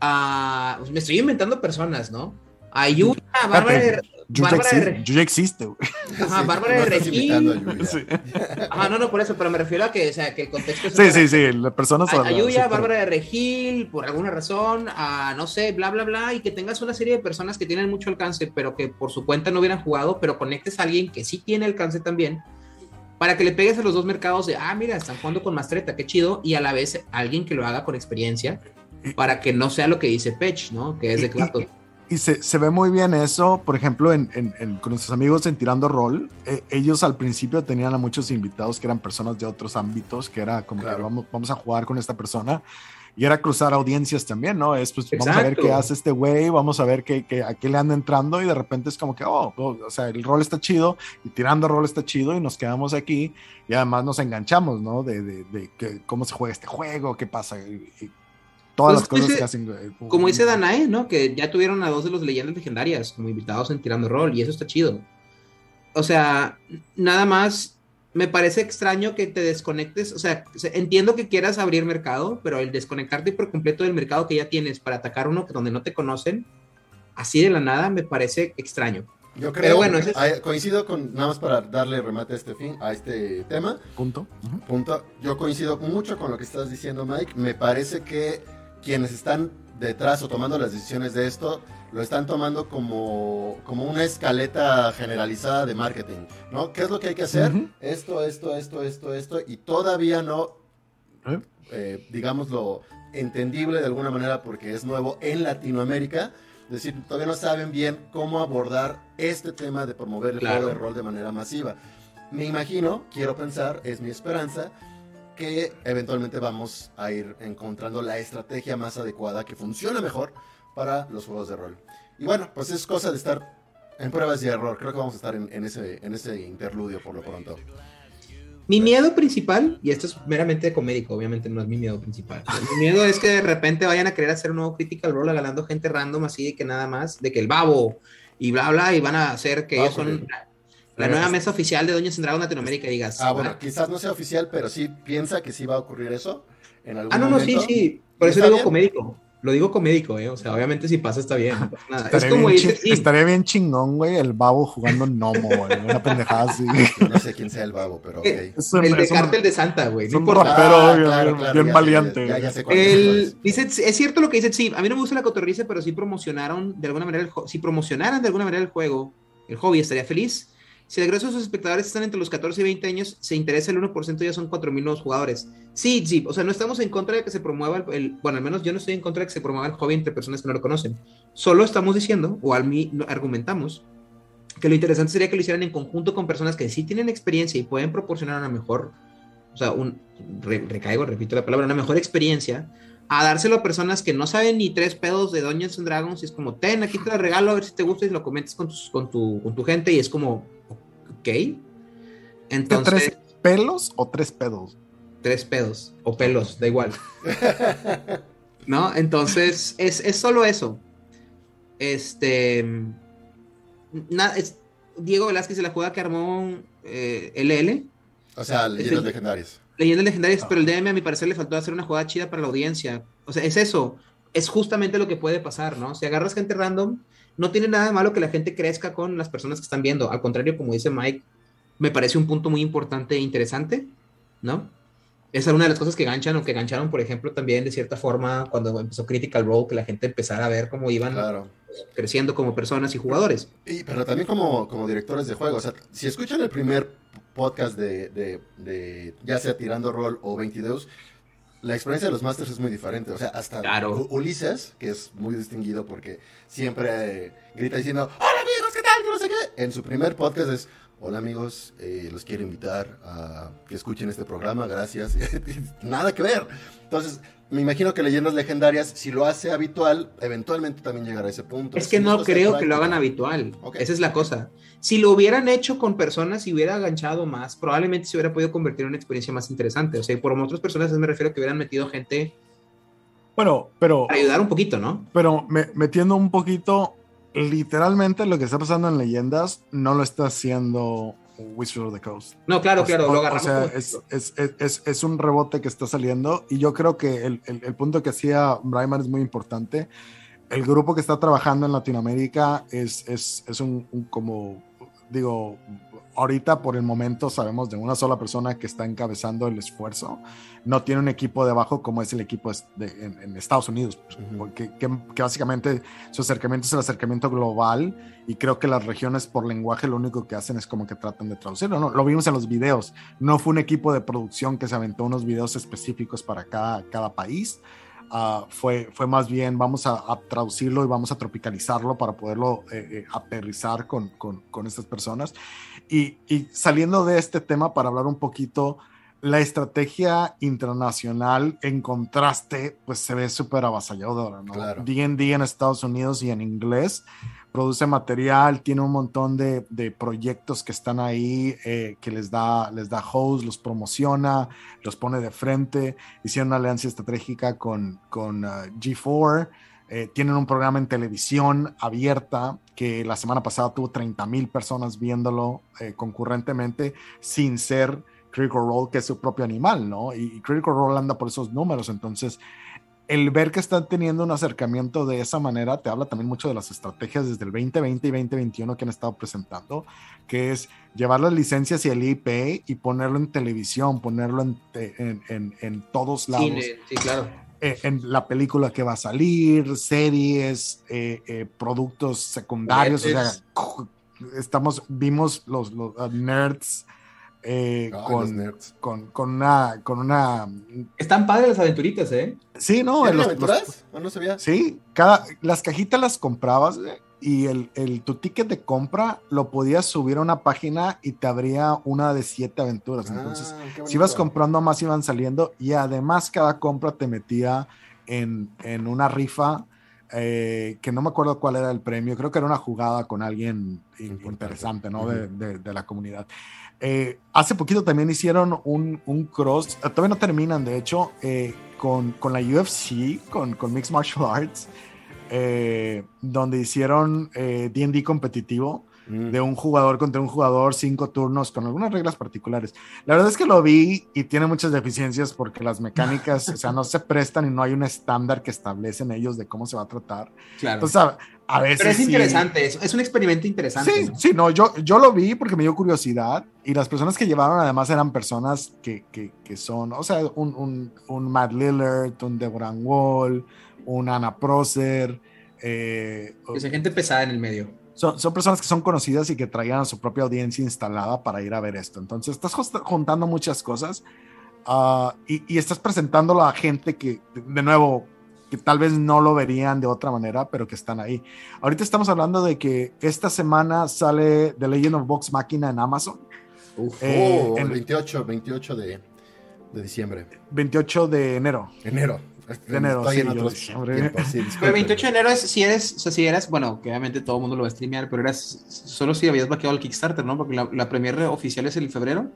a, pues, me estoy inventando personas, ¿no? A Yuya, a Bárbara Bárbara de existe, existe, güey. Ajá, Bárbara no de Regil. imitando a Yuya. Sí. Ajá, no, no, por eso, pero me refiero a que, o sea, que el contexto es sí, sí, sí, la persona a, a Yuya, sí, Bárbara de Regil, por alguna razón, a no sé, bla, bla, bla, y que tengas una serie de personas que tienen mucho alcance, pero que por su cuenta no hubieran jugado, pero conectes a alguien que sí tiene alcance también, para que le pegues a los dos mercados de, ah, mira, están jugando con Mastreta, qué chido, y a la vez alguien que lo haga con experiencia, para que no sea lo que dice Pech, ¿no? Que es de Y- y-. Y se, se ve muy bien eso, por ejemplo, en, en- en- con nuestros amigos en Tirando Rol. eh, ellos al principio tenían a muchos invitados que eran personas de otros ámbitos, que era como Claro. que vamos, vamos a jugar con esta persona. y era cruzar audiencias también, ¿no? Es pues vamos a ver qué hace este güey, vamos a ver qué, qué, a qué le anda entrando y de repente es como que, oh, oh, o sea, el rol está chido y tirando rol está chido y nos quedamos aquí y además nos enganchamos, ¿no? De, de, de, cómo se juega este juego, qué pasa. Todas las pues, cosas que hacen. Eh, como dice Danae, ¿no? Que ya tuvieron a dos de los leyendas legendarias como invitados en Tirando Rol y eso está chido. O sea, nada más me parece extraño que te desconectes, o sea, entiendo que quieras abrir mercado, pero el desconectarte por completo del mercado que ya tienes para atacar uno donde no te conocen, así de la nada, me parece extraño. Yo creo, bueno, coincido con, nada más para darle remate a este fin, a este tema. Punto. Punto. Yo coincido mucho con lo que estás diciendo, Mike. Me parece que quienes están detrás o tomando las decisiones de esto lo están tomando como, como una escaleta generalizada de marketing, ¿no? ¿Qué es lo que hay que hacer? Esto, esto, esto, esto, esto, y todavía no, ¿Eh? eh, digámoslo, entendible de alguna manera porque es nuevo en Latinoamérica. Es decir, todavía no saben bien cómo abordar este tema de promover el juego de rol de manera masiva. Me imagino, quiero pensar, es mi esperanza, que eventualmente vamos a ir encontrando la estrategia más adecuada que funcione mejor para los juegos de rol. Y bueno, pues es cosa de estar en pruebas y error. Creo que vamos a estar en, ese, en ese interludio por lo pronto. Mi miedo principal, y esto es meramente comédico, obviamente no es mi miedo principal. Mi miedo es que de repente vayan a querer hacer un nuevo Critical Role agalando gente random así de que nada más, de que el babo y bla bla, y van a hacer que ellos son la, nueva mesa oficial de Doña Dragons Latinoamérica y digas. Ah, bueno, quizás no sea oficial, pero sí piensa que sí va a ocurrir eso en algún Ah, no, no, sí, sí. Por eso digo comédico. Lo digo comédico, ¿eh? O sea, obviamente si pasa está bien. Estaría, es como bien estaría bien chingón, güey, el babo jugando Nomo, güey. Una pendejada así. No sé quién sea el babo, pero ok. el de Cártel de Santa, güey. No importa. Pero ah, bien, valiente. Ya, ya, sé el, dice, es cierto lo que dice sí. A mí no me gusta la cotorriza, pero sí promocionaron de alguna manera el Si promocionaran de alguna manera el juego, el hobby, estaría feliz. Si el grueso de sus espectadores están entre los 14 y 20 años, se interesa el 1%, ya son 4.000 nuevos jugadores. Sí, sí, o sea, no estamos en contra de que se promueva el, Bueno, al menos yo no estoy en contra de que se promueva el hobby entre personas que no lo conocen. Solo estamos diciendo, o al mí argumentamos, que lo interesante sería que lo hicieran en conjunto con personas que sí tienen experiencia y pueden proporcionar una mejor, o sea, un, recaigo, repito la palabra, una mejor experiencia, a dárselo a personas que no saben ni tres pedos de Dungeons and Dragons y es como, ten, aquí te lo regalo, a ver si te gusta y lo comentes con, con, tu, con tu gente y es como, Ok. Entonces. ¿Tres pelos o tres pedos? Tres pedos o pelos, da igual. ¿No? Entonces, es, es, solo eso. Este. Nada, es, Diego Velázquez se la juega que armó eh, LL. O sea, leyendas legendarias. Leyendas legendarias, ah. pero el DM a mi parecer le faltó hacer una jugada chida para la audiencia. O sea, es eso. Es justamente lo que puede pasar, ¿no? Si agarras gente random no tiene nada de malo que la gente crezca con las personas que están viendo. Al contrario, como dice Mike, me parece un punto muy importante e interesante, ¿no? Esa es una de las cosas que ganchan o que gancharon, por ejemplo, también de cierta forma cuando empezó Critical Role, que la gente empezara a ver cómo iban creciendo como personas y jugadores. Y, pero también como, como directores de juegos. O sea, si escuchan el primer podcast de, de, de ya sea Tirando Rol o 22, la experiencia de los Masters es muy diferente. O sea, hasta Ulises, que es muy distinguido porque siempre grita diciendo, hola amigos, ¿qué tal? no sé qué. En su primer podcast es, hola amigos, eh, los quiero invitar a que escuchen este programa, gracias. Nada que ver. Entonces, me imagino que leyendas legendarias, si lo hace habitual, eventualmente también llegará a ese punto. Es que no creo que lo hagan habitual. Esa es la cosa. Si lo hubieran hecho con personas y hubiera aganchado más, probablemente se hubiera podido convertir en una experiencia más interesante. O sea, por otras personas me refiero a que hubieran metido gente. Bueno, pero. Para ayudar un poquito, ¿no? Pero metiendo un poquito, literalmente lo que está pasando en leyendas no lo está haciendo Wizard of the Coast. No, claro, claro, lo agarramos. O sea, es, es, es, un rebote que está saliendo y yo creo que el, el, el punto que hacía Bryman es muy importante. El grupo que está trabajando en Latinoamérica es, es un, un, como, digo, ahorita por el momento sabemos de una sola persona que está encabezando el esfuerzo. No tiene un equipo debajo como es el equipo de, en, Estados Unidos, que, que, básicamente su acercamiento es el acercamiento global y creo que las regiones por lenguaje lo único que hacen es como que tratan de traducirlo. ¿no? Lo vimos en los videos. No fue un equipo de producción que se aventó unos videos específicos para cada, cada país. Uh, fue, fue más bien vamos a, traducirlo y vamos a tropicalizarlo para poderlo eh, eh, aterrizar con, con, con, estas personas. Y, y, saliendo de este tema para hablar un poquito la estrategia internacional en contraste, pues se ve súper avasalladora, ¿no? Claro. D&D en Estados Unidos y en inglés produce material, tiene un montón de, de proyectos que están ahí, eh, que les da, les da host, los promociona, los pone de frente, hicieron una alianza estratégica con, con uh, G4, eh, tienen un programa en televisión abierta que la semana pasada tuvo 30 mil personas viéndolo eh, concurrentemente sin ser Critical Role, que es su propio animal, ¿no? Y, y Critical Role anda por esos números, entonces el ver que están teniendo un acercamiento de esa manera te habla también mucho de las estrategias desde el 2020 y 2021 que han estado presentando, que es llevar las licencias y el IP y ponerlo en televisión, ponerlo en, en, en, en todos lados. Cine, sí, claro. Eh, en la película que va a salir, series, eh, eh, productos secundarios, o sea, estamos, vimos los, los uh, nerds eh, Ah, con, nerds. con, con una, con una, Están padres las aventuritas, ¿eh? sí, no, ¿Tienen los- aventuras? los- ¿O no sabía? Sí, cada, las cajitas las comprabas eh, y el, el- tu ticket de compra lo podías subir a una página y te abría una de siete aventuras. Entonces, Ah, qué si ibas comprando más, iban saliendo y además cada compra te metía en, en una rifa eh, que no me acuerdo cuál era el premio. Creo que era una jugada con alguien Importante. interesante, ¿no? De, de- de la comunidad. Eh, hace poquito también hicieron un, cross, eh, todavía no terminan, de hecho, eh, con, con la UFC, con, con Mixed Martial Arts, donde hicieron D&D competitivo Mm. de un jugador contra un jugador, cinco turnos, con algunas reglas particulares. La verdad es que lo vi y tiene muchas deficiencias porque las mecánicas, o sea, no se prestan y no hay un estándar que establecen ellos de cómo se va a tratar. Claro. Entonces, a, a veces... Pero es sí- interesante, es, es un experimento interesante. Sí, ¿no? sí, no, yo, yo lo vi porque me dio curiosidad y las personas que llevaron además eran personas que, que, que son, o sea, un, un, un Matt Lillard, un Deborah Wall, un Anna Proser, eh, Que sea gente pesada en el medio. Son, son personas que son conocidas y que traían a su propia audiencia instalada para ir a ver esto. Entonces, estás juntando muchas cosas ah, y, y estás presentándolo a gente que, de, nuevo, que tal vez no lo verían de otra manera, pero que están ahí. Ahorita estamos hablando de que esta semana sale The Legend of Vox Machina en Amazon. Uf. Eh, Oh, en- el 28, 28 de, de diciembre. 28 de enero. Enero. De enero, Estoy sí, en otros tiempos, sí, Pero el disculpen. 28 de enero es si eres, o sea, si eras, bueno, que obviamente todo el mundo lo va a streamear, pero eras solo si habías vaqueado el Kickstarter, ¿no? Porque la, la premiere oficial es el febrero.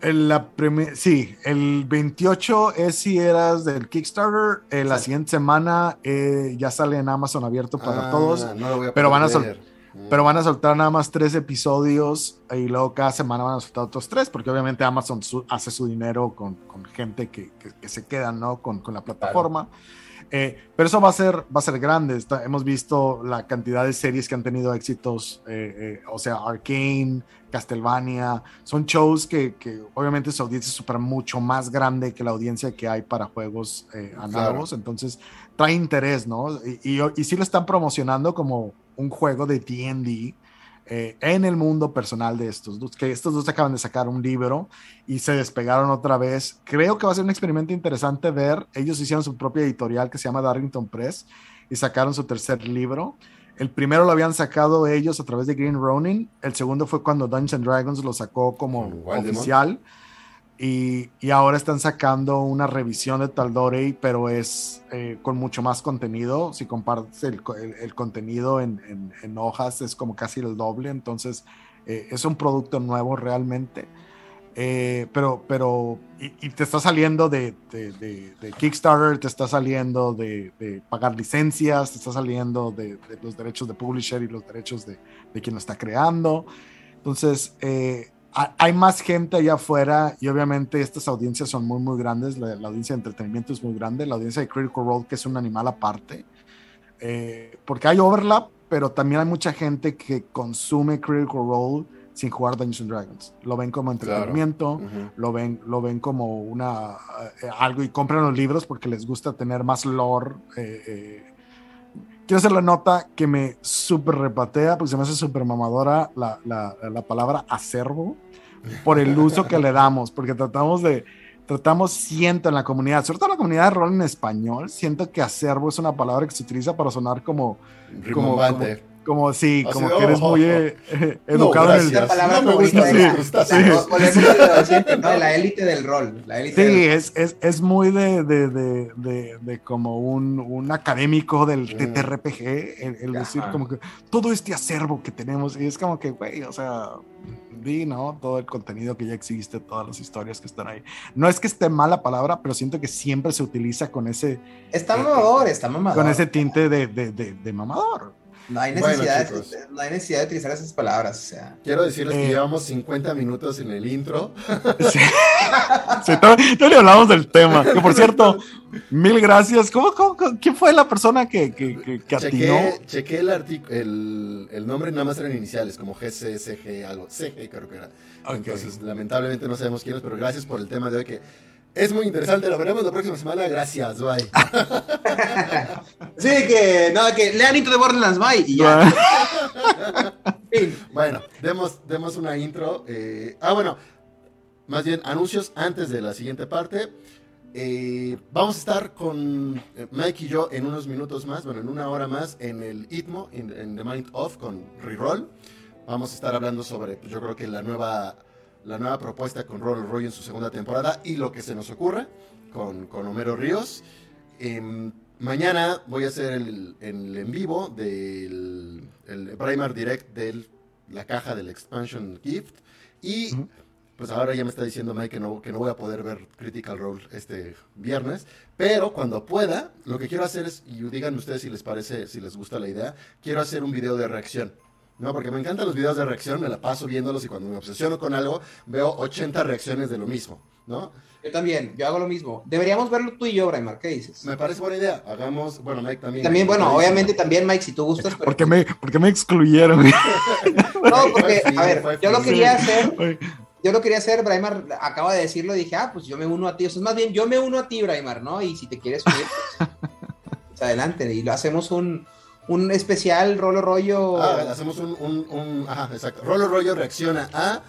El- La sí, el 28 es si eras del Kickstarter. eh, la siguiente semana eh, ya sale en Amazon abierto para Ah, todos. no lo voy a pero van a. Pero van a soltar nada más tres episodios y luego cada semana van a soltar otros tres, porque obviamente Amazon su- hace su dinero con, con gente que, que- que se queda ¿no? con, con la plataforma. Eh, pero eso va a ser, va a ser grande. Está- hemos visto la cantidad de series que han tenido éxitos, eh, eh, o sea, Arcane, Castlevania. Son shows que, que obviamente su audiencia es súper mucho más grande que la audiencia que hay para juegos eh, análogos. Entonces trae interés, ¿no? Y, y, y sí lo están promocionando como un juego de D&D eh, en el mundo personal de estos dos, que estos dos acaban de sacar un libro y se despegaron otra vez. Creo que va a ser un experimento interesante ver, ellos hicieron su propia editorial que se llama Darrington Press y sacaron su tercer libro. El primero lo habían sacado ellos a través de Green Ronin, el segundo fue cuando Dungeons and Dragons lo sacó como Wildemont. oficial. Y, y ahora están sacando una revisión de Tal'Dorei, pero es eh, con mucho más contenido. Si compartes el, el- el contenido en, en- en hojas, es como casi el doble. Entonces, eh, es un producto nuevo realmente. Eh, pero, pero, y, y te está saliendo de, de- de- de Kickstarter, te está saliendo de, pagar licencias, te está saliendo de, los derechos de publisher y los derechos de, quien lo está creando. Entonces, eh, hay más gente allá afuera y obviamente estas audiencias son muy, muy grandes. La, la audiencia de entretenimiento es muy grande. La audiencia de Critical Role, que es un animal aparte. Eh, porque hay overlap, pero también hay mucha gente que consume Critical Role sin jugar Dungeons and Dragons. Lo ven como entretenimiento, Ujú. lo, ven, lo ven como una, eh, algo y compran los libros porque les gusta tener más lore. eh, eh. Quiero hacer la nota que me súper repatea, porque se me hace súper mamadora la, la, la palabra acervo por el uso que le damos, porque tratamos de, tratamos, siento en la comunidad, sobre todo en la comunidad de rol en español, siento que acervo es una palabra que se utiliza para sonar como, como, Rimbombante. Como sí, Así como que eres oh, muy oh, eh, eh, educado en el... Palabra No me favorita gusta, de sí, la- élite del rol. La élite Sí, del- es, es, es muy de, de, de, de, de como un, un académico del Mm. TTRPG, el, el decir como que todo este acervo que tenemos, y es como que, güey, o sea, di, ¿no? Todo el contenido que ya existe, todas las historias que están ahí. No es que esté mal la palabra, pero siento que siempre se utiliza con ese, Está mamador, está mamador. con ese tinte de, de, de, de mamador. No hay Bueno, necesidad, chicos. de, no hay necesidad de utilizar esas palabras. O sea, Quiero decirles que Eh. llevamos 50 minutos en el intro. Sí, Sí, todavía todavía hablamos del tema. Que por cierto, mil gracias. ¿Cómo, cómo- cómo- quién fue la persona que, que, que, que atinó? Chequé, chequé el, el, el nombre, nada más eran iniciales, como GC, CG, algo. CG creo que era. Entonces, lamentablemente no sabemos quién es, pero gracias por el tema de hoy que es muy interesante. Lo veremos la próxima semana. Gracias, bye. sí, que, no, que lean Into the Borderlands, bye. Y ya. Fin. Bueno, demos, demos una intro. eh, ah, bueno, más bien anuncios antes de la siguiente parte. Eh, vamos a estar con eh, Mike y yo en unos minutos más, bueno, en una hora más, en el ITMO, en, en The Mind Off, con Reroll. Vamos a estar hablando sobre, pues, yo creo que la nueva, la nueva propuesta con Roll Roy en su segunda temporada y lo que se nos ocurre con, con Homero Ríos. Em, mañana voy a hacer el, el en vivo del el Braimar Direct de la caja del Expansion Gift. Y pues ahora ya me está diciendo Mike que no, que no voy a poder ver Critical Role este viernes. Pero cuando pueda, lo que quiero hacer es, y digan ustedes si les parece, si les gusta la idea, quiero hacer un video de reacción. No, porque me encantan los videos de reacción, me la paso viéndolos y cuando me obsesiono con algo, veo 80 reacciones de lo mismo, ¿no? Yo también, yo hago lo mismo. Deberíamos verlo tú y yo, Braimar, ¿qué dices? Me parece buena idea. Hagamos, bueno, Mike también. También, bueno, obviamente también, Mike, si tú gustas. pero- ¿Por qué me, por qué me excluyeron? No, porque, a ver, yo lo quería hacer, yo lo quería hacer, Braimar acaba de decirlo, dije, ah, pues yo me uno a ti. O sea, es más bien, yo me uno a ti, Braimar, ¿no? Y si te quieres unir, pues, pues adelante. Y lo hacemos un, un especial rolo rollo. Ah, hacemos un, un, un- ajá, exacto. Rolo Rollo reacciona a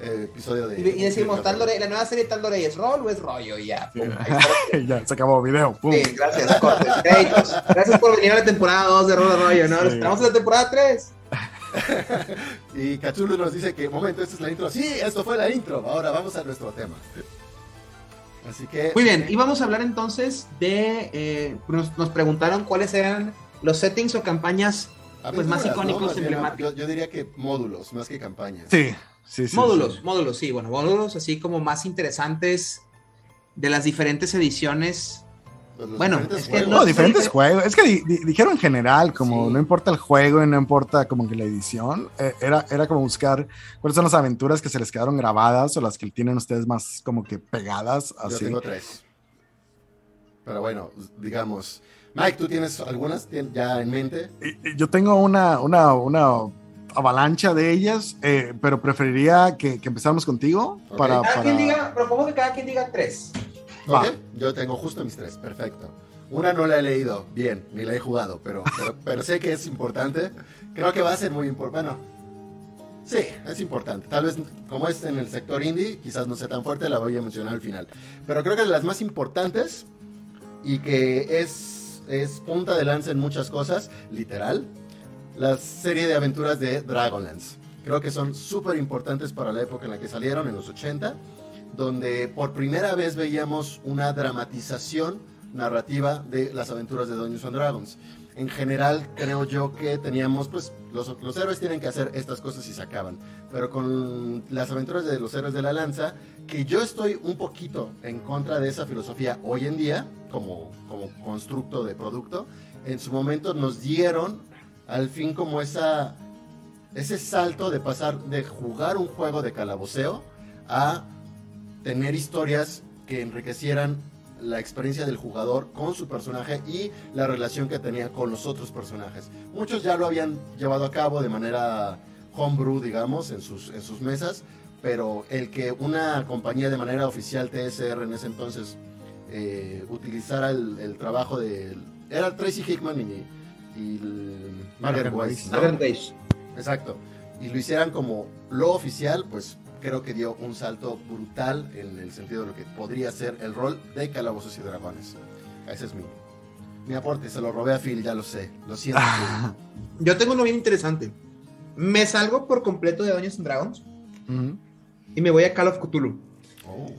eh, episodio de... y, y decimos, tal la nueva serie tal Lore es rol o es rollo, y ya. pum, ya, se acabó video. pum. Sí, gracias, cortes, créditos. Gracias por venir a la temporada 2 de Rolo Rollo, ¿no? Nos Sí. esperamos en la temporada 3. Y Cachulu nos dice que, momento, esta es la intro. Sí, esto fue la intro. Ahora vamos a nuestro tema. Así que... Muy bien, y vamos a hablar entonces de. eh, nos, nos preguntaron cuáles eran los settings o campañas pues, más aventuras, icónicos, Más bien, emblemáticos. Yo, yo diría que módulos, más que campañas. Sí, sí, sí. módulos, sí. módulos, sí, bueno, módulos así como más interesantes de las diferentes ediciones. Pues los Bueno, diferentes es que juegos. No, diferentes juegos. Es que di- di- dijeron en general, como Sí. no importa el juego y no importa como que la edición, eh, era, era como buscar cuáles son las aventuras que se les quedaron grabadas o las que tienen ustedes más como que pegadas. Yo tengo tres. Pero bueno, digamos... Mike, ¿tú tienes algunas ya en mente? Yo tengo una, una, una avalancha de ellas, eh, pero preferiría que, que empezáramos contigo Ok. para... Cada para- quien diga, propongo que cada quien diga tres. Va. Ok, Yo tengo justo mis tres, perfecto. Una no la he leído bien, ni la he jugado, pero, pero, pero sé que es importante. Creo que va a ser muy importante. Bueno, sí, es importante. Tal vez, como es en el sector indie, quizás no sea tan fuerte, la voy a mencionar al final. Pero creo que de las más importantes y que es, es punta de lanza en muchas cosas, literal, la serie de aventuras de Dragonlance. Creo que son súper importantes para la época en la que salieron, en los 80 donde por primera vez veíamos una dramatización narrativa de las aventuras de Dungeons and Dragons. En general, creo yo que teníamos, pues, los, los héroes tienen que hacer estas cosas y se acaban. Pero con las aventuras de los héroes de la lanza, que yo estoy un poquito en contra de esa filosofía hoy en día, como, como constructo de producto, en su momento nos dieron al fin como esa, ese salto de pasar de jugar un juego de calaboceo a tener historias que enriquecieran la experiencia del jugador con su personaje y la relación que tenía con los otros personajes. Muchos ya lo habían llevado a cabo de manera homebrew, digamos, en sus, en sus mesas, pero el que una compañía de manera oficial TSR en ese entonces eh, utilizara el, el trabajo de... Era Tracy Hickman y, y el- Margaret Weiss, ¿no? Margaret Weiss. Exacto. Y lo hicieran como lo oficial, pues creo que dio un salto brutal en el sentido de lo que podría ser el rol de Calabozos y Dragones. Ese es mi, mi aporte, se lo robé a Phil, ya lo sé. Lo siento. Yo tengo uno bien interesante. Me salgo por completo de Dungeons and Dragons Ujú. Y me voy a Call of Cthulhu. Oh.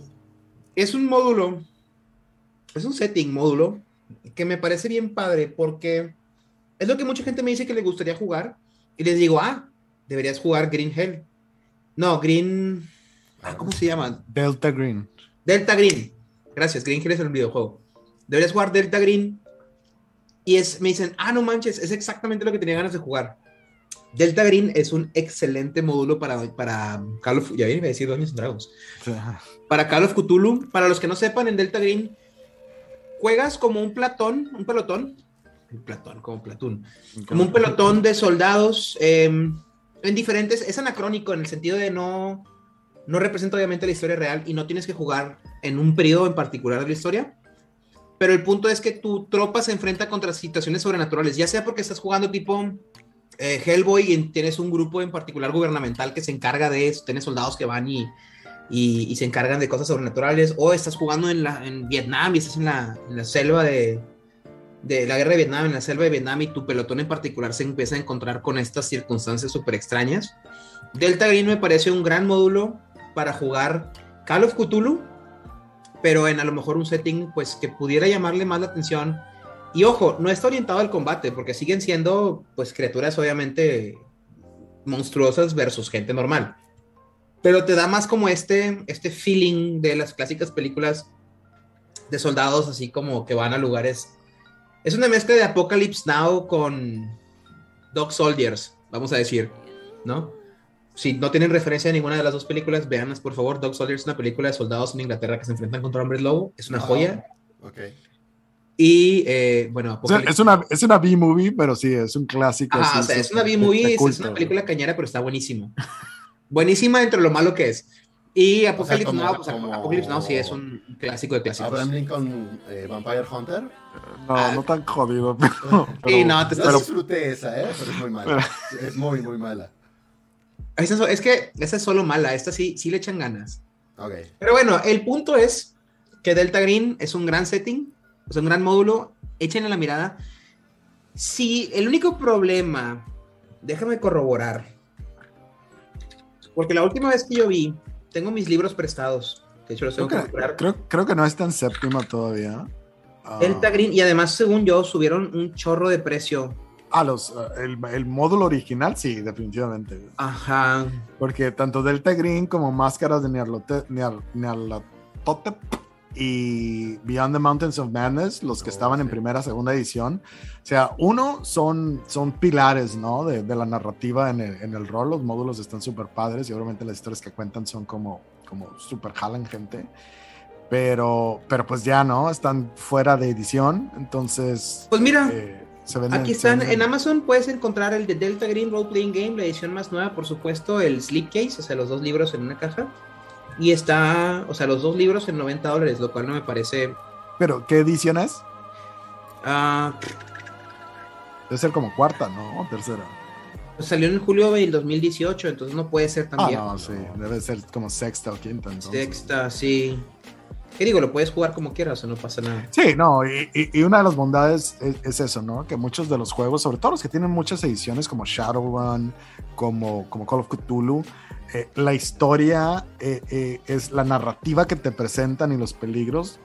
Es un módulo, es un setting módulo que me parece bien padre porque es lo que mucha gente me dice que le gustaría jugar y les digo, ah, deberías jugar Green Hell. No, Green... ah, ¿Cómo se llama? Delta Green. Delta Green. Gracias, Green Hell es el videojuego. Deberías jugar Delta Green. Y es, me dicen, ah, no manches, es exactamente lo que tenía ganas de jugar. Delta Green es un excelente módulo para, para Call of... Ya iba a decir Dungeons Dragons. Para Call of Cthulhu, para los que no sepan, en Delta Green juegas como un platón, un pelotón. Un platón, como platón. Como un pelotón de soldados eh, en diferentes. Es anacrónico en el sentido de no. No representa obviamente la historia real y no tienes que jugar en un periodo en particular de la historia. Pero el punto es que tu tropa se enfrenta contra situaciones sobrenaturales, ya sea porque estás jugando tipo eh, Hellboy y tienes un grupo en particular gubernamental que se encarga de eso, tienes soldados que van y, y, y se encargan de cosas sobrenaturales, o estás jugando en, la, en Vietnam y estás en la, en la selva de, de la guerra de Vietnam, en la selva de Vietnam, y tu pelotón en particular se empieza a encontrar con estas circunstancias súper extrañas. Delta Green me parece un gran módulo para jugar Call of Cthulhu, pero en a lo mejor un setting pues que pudiera llamarle más la atención. Y ojo, no está orientado al combate, porque siguen siendo pues criaturas obviamente monstruosas versus gente normal. Pero te da más como este, este feeling de las clásicas películas de soldados así como que van a lugares es una mezcla de Apocalypse Now con Dog Soldiers, vamos a decir, ¿no? Si no tienen referencia a ninguna de las dos películas, véanlas por favor. Dog Soldiers es una película de soldados en Inglaterra que se enfrentan contra hombres lobo, es una joya. Ok. Y eh, bueno, O sea, es una, es una B-movie, pero sí, es un clásico. Ajá, sí, o sea, sí, es una B-movie, es, es una película cañera, pero está buenísima. buenísima entre lo malo que es. Y Apocalypse como- Now, pues como- Apocalypse Now sí es un clásico de clásicos. Abraham Lincoln eh, Vampire Hunter. No, no tan jodido, pero. Pero- no, te Yo estás- disfruté esa, ¿eh? Pero es muy mala. Es muy, muy mala. Esa es, es que esa es solo mala, esta sí, sí le echan ganas. Ok. Pero bueno, el punto es que Delta Green es un gran setting, es un gran módulo, échenle la mirada. Si el único problema, déjame corroborar, porque la última vez que yo vi, tengo mis libros prestados, de hecho los Creo que que, comprar. creo, creo que no está en séptima todavía. Ah, Delta Green, y además, según yo, subieron un chorro de precio. ah, los, ah, el, el módulo original, sí, definitivamente. Ajá. Porque tanto Delta Green como Máscaras de Nyarlathotep y Beyond the Mountains of Madness, los que Oh, estaban en sí. primera, segunda edición. O sea, uno son, son pilares, ¿no? De, de la narrativa en el, en el rol. Los módulos están súper padres y obviamente las historias que cuentan son como, como súper jalan gente. Pero, pero pues ya, ¿no? Están fuera de edición. Entonces... Pues mira, eh, se venden- Aquí se están, venden- en Amazon puedes encontrar el de Delta Green Role Playing Game, la edición más nueva, por supuesto, el Slipcase, o sea, los dos libros en una caja. Y está, o sea, los dos libros en 90 dólares, lo cual no me parece. Pero, ¿qué edición es? ah, Debe ser como cuarta, ¿no? Tercera. pues salió en julio del 2018, entonces no puede ser tan Ah, viejo. no, sí, debe ser como sexta o quinta. Entonces. Sexta, sí. ¿Qué digo? Lo puedes jugar como quieras, o no pasa nada. Sí, no, y, una de las bondades es, es eso, ¿no? Que muchos de los juegos, sobre todo los que tienen muchas ediciones como Shadowrun, como, como Call of Cthulhu, eh, la historia eh, eh, es la narrativa que te presentan y los peligros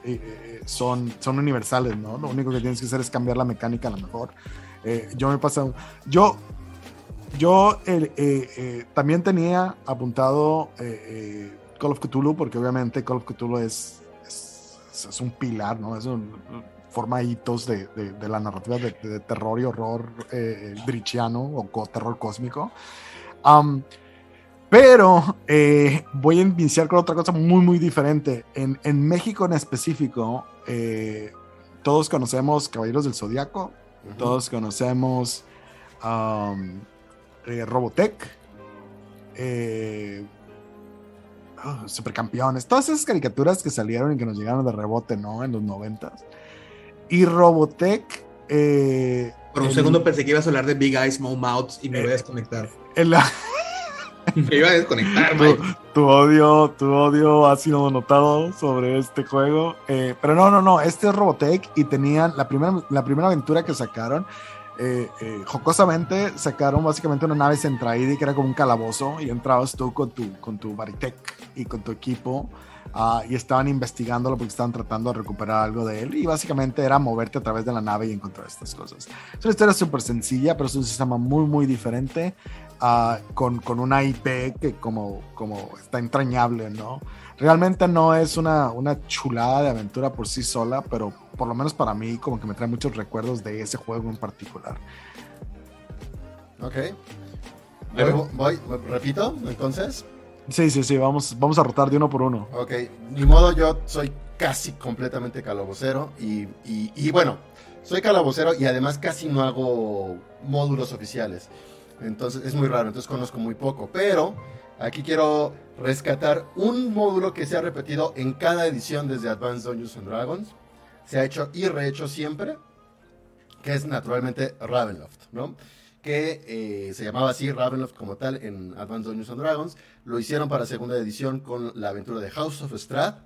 son, son universales, ¿no? Lo único que tienes que hacer es cambiar la mecánica a lo mejor. Yo me pasa, yo, yo eh, también tenía apuntado Call of Cthulhu porque obviamente Call of Cthulhu es, es, es un pilar, ¿no? Es un, forma hitos de, de, de la narrativa de, de, terror y horror eh, drichiano o co terror cósmico. Um, pero eh, voy a iniciar con otra cosa muy, muy diferente. En, en México en específico, eh, todos conocemos Caballeros del Zodiaco, uh -huh. todos conocemos um, Robotech, oh, Supercampeones, todas esas caricaturas que salieron y que nos llegaron de rebote, ¿no? En los noventas. Y Robotech... Eh, Por un el, segundo pensé que ibas a hablar de Big Eyes, Small Mouths y me voy a desconectar. Me iba a desconectar, tu, tu, odio, tu odio ha sido notado sobre este juego. Eh, pero no, no, no. Este es Robotech y tenían la primera, la primera aventura que sacaron. Eh, eh, jocosamente sacaron básicamente una nave centraída que era como un calabozo y entrabas tú con tu, con tu Baritech y con tu equipo uh, y estaban investigándolo porque estaban tratando de recuperar algo de él y básicamente era moverte a través de la nave y encontrar estas cosas. Es una historia súper sencilla, pero es un sistema muy, muy diferente uh, con, con una IP que como, como está entrañable, ¿no? Realmente no es una, una chulada de aventura por sí sola, pero por lo menos para mí como que me trae muchos recuerdos de ese juego en particular. Ok. Voy, voy, repito, entonces. Sí, sí, sí, vamos, vamos a rotar de uno por uno. Ok, ni modo, yo soy casi completamente calabocero y, y, y bueno, soy calabocero y además casi no hago módulos oficiales. Entonces es muy raro, entonces conozco muy poco, pero aquí quiero rescatar un módulo que se ha repetido en cada edición desde Advanced Dungeons and Dragons. Se ha hecho y rehecho siempre, que es naturalmente Ravenloft, ¿no? Que eh, se llamaba así Ravenloft como tal en Advanced Dungeons and Dragons. Lo hicieron para segunda edición con la aventura de House of Strath.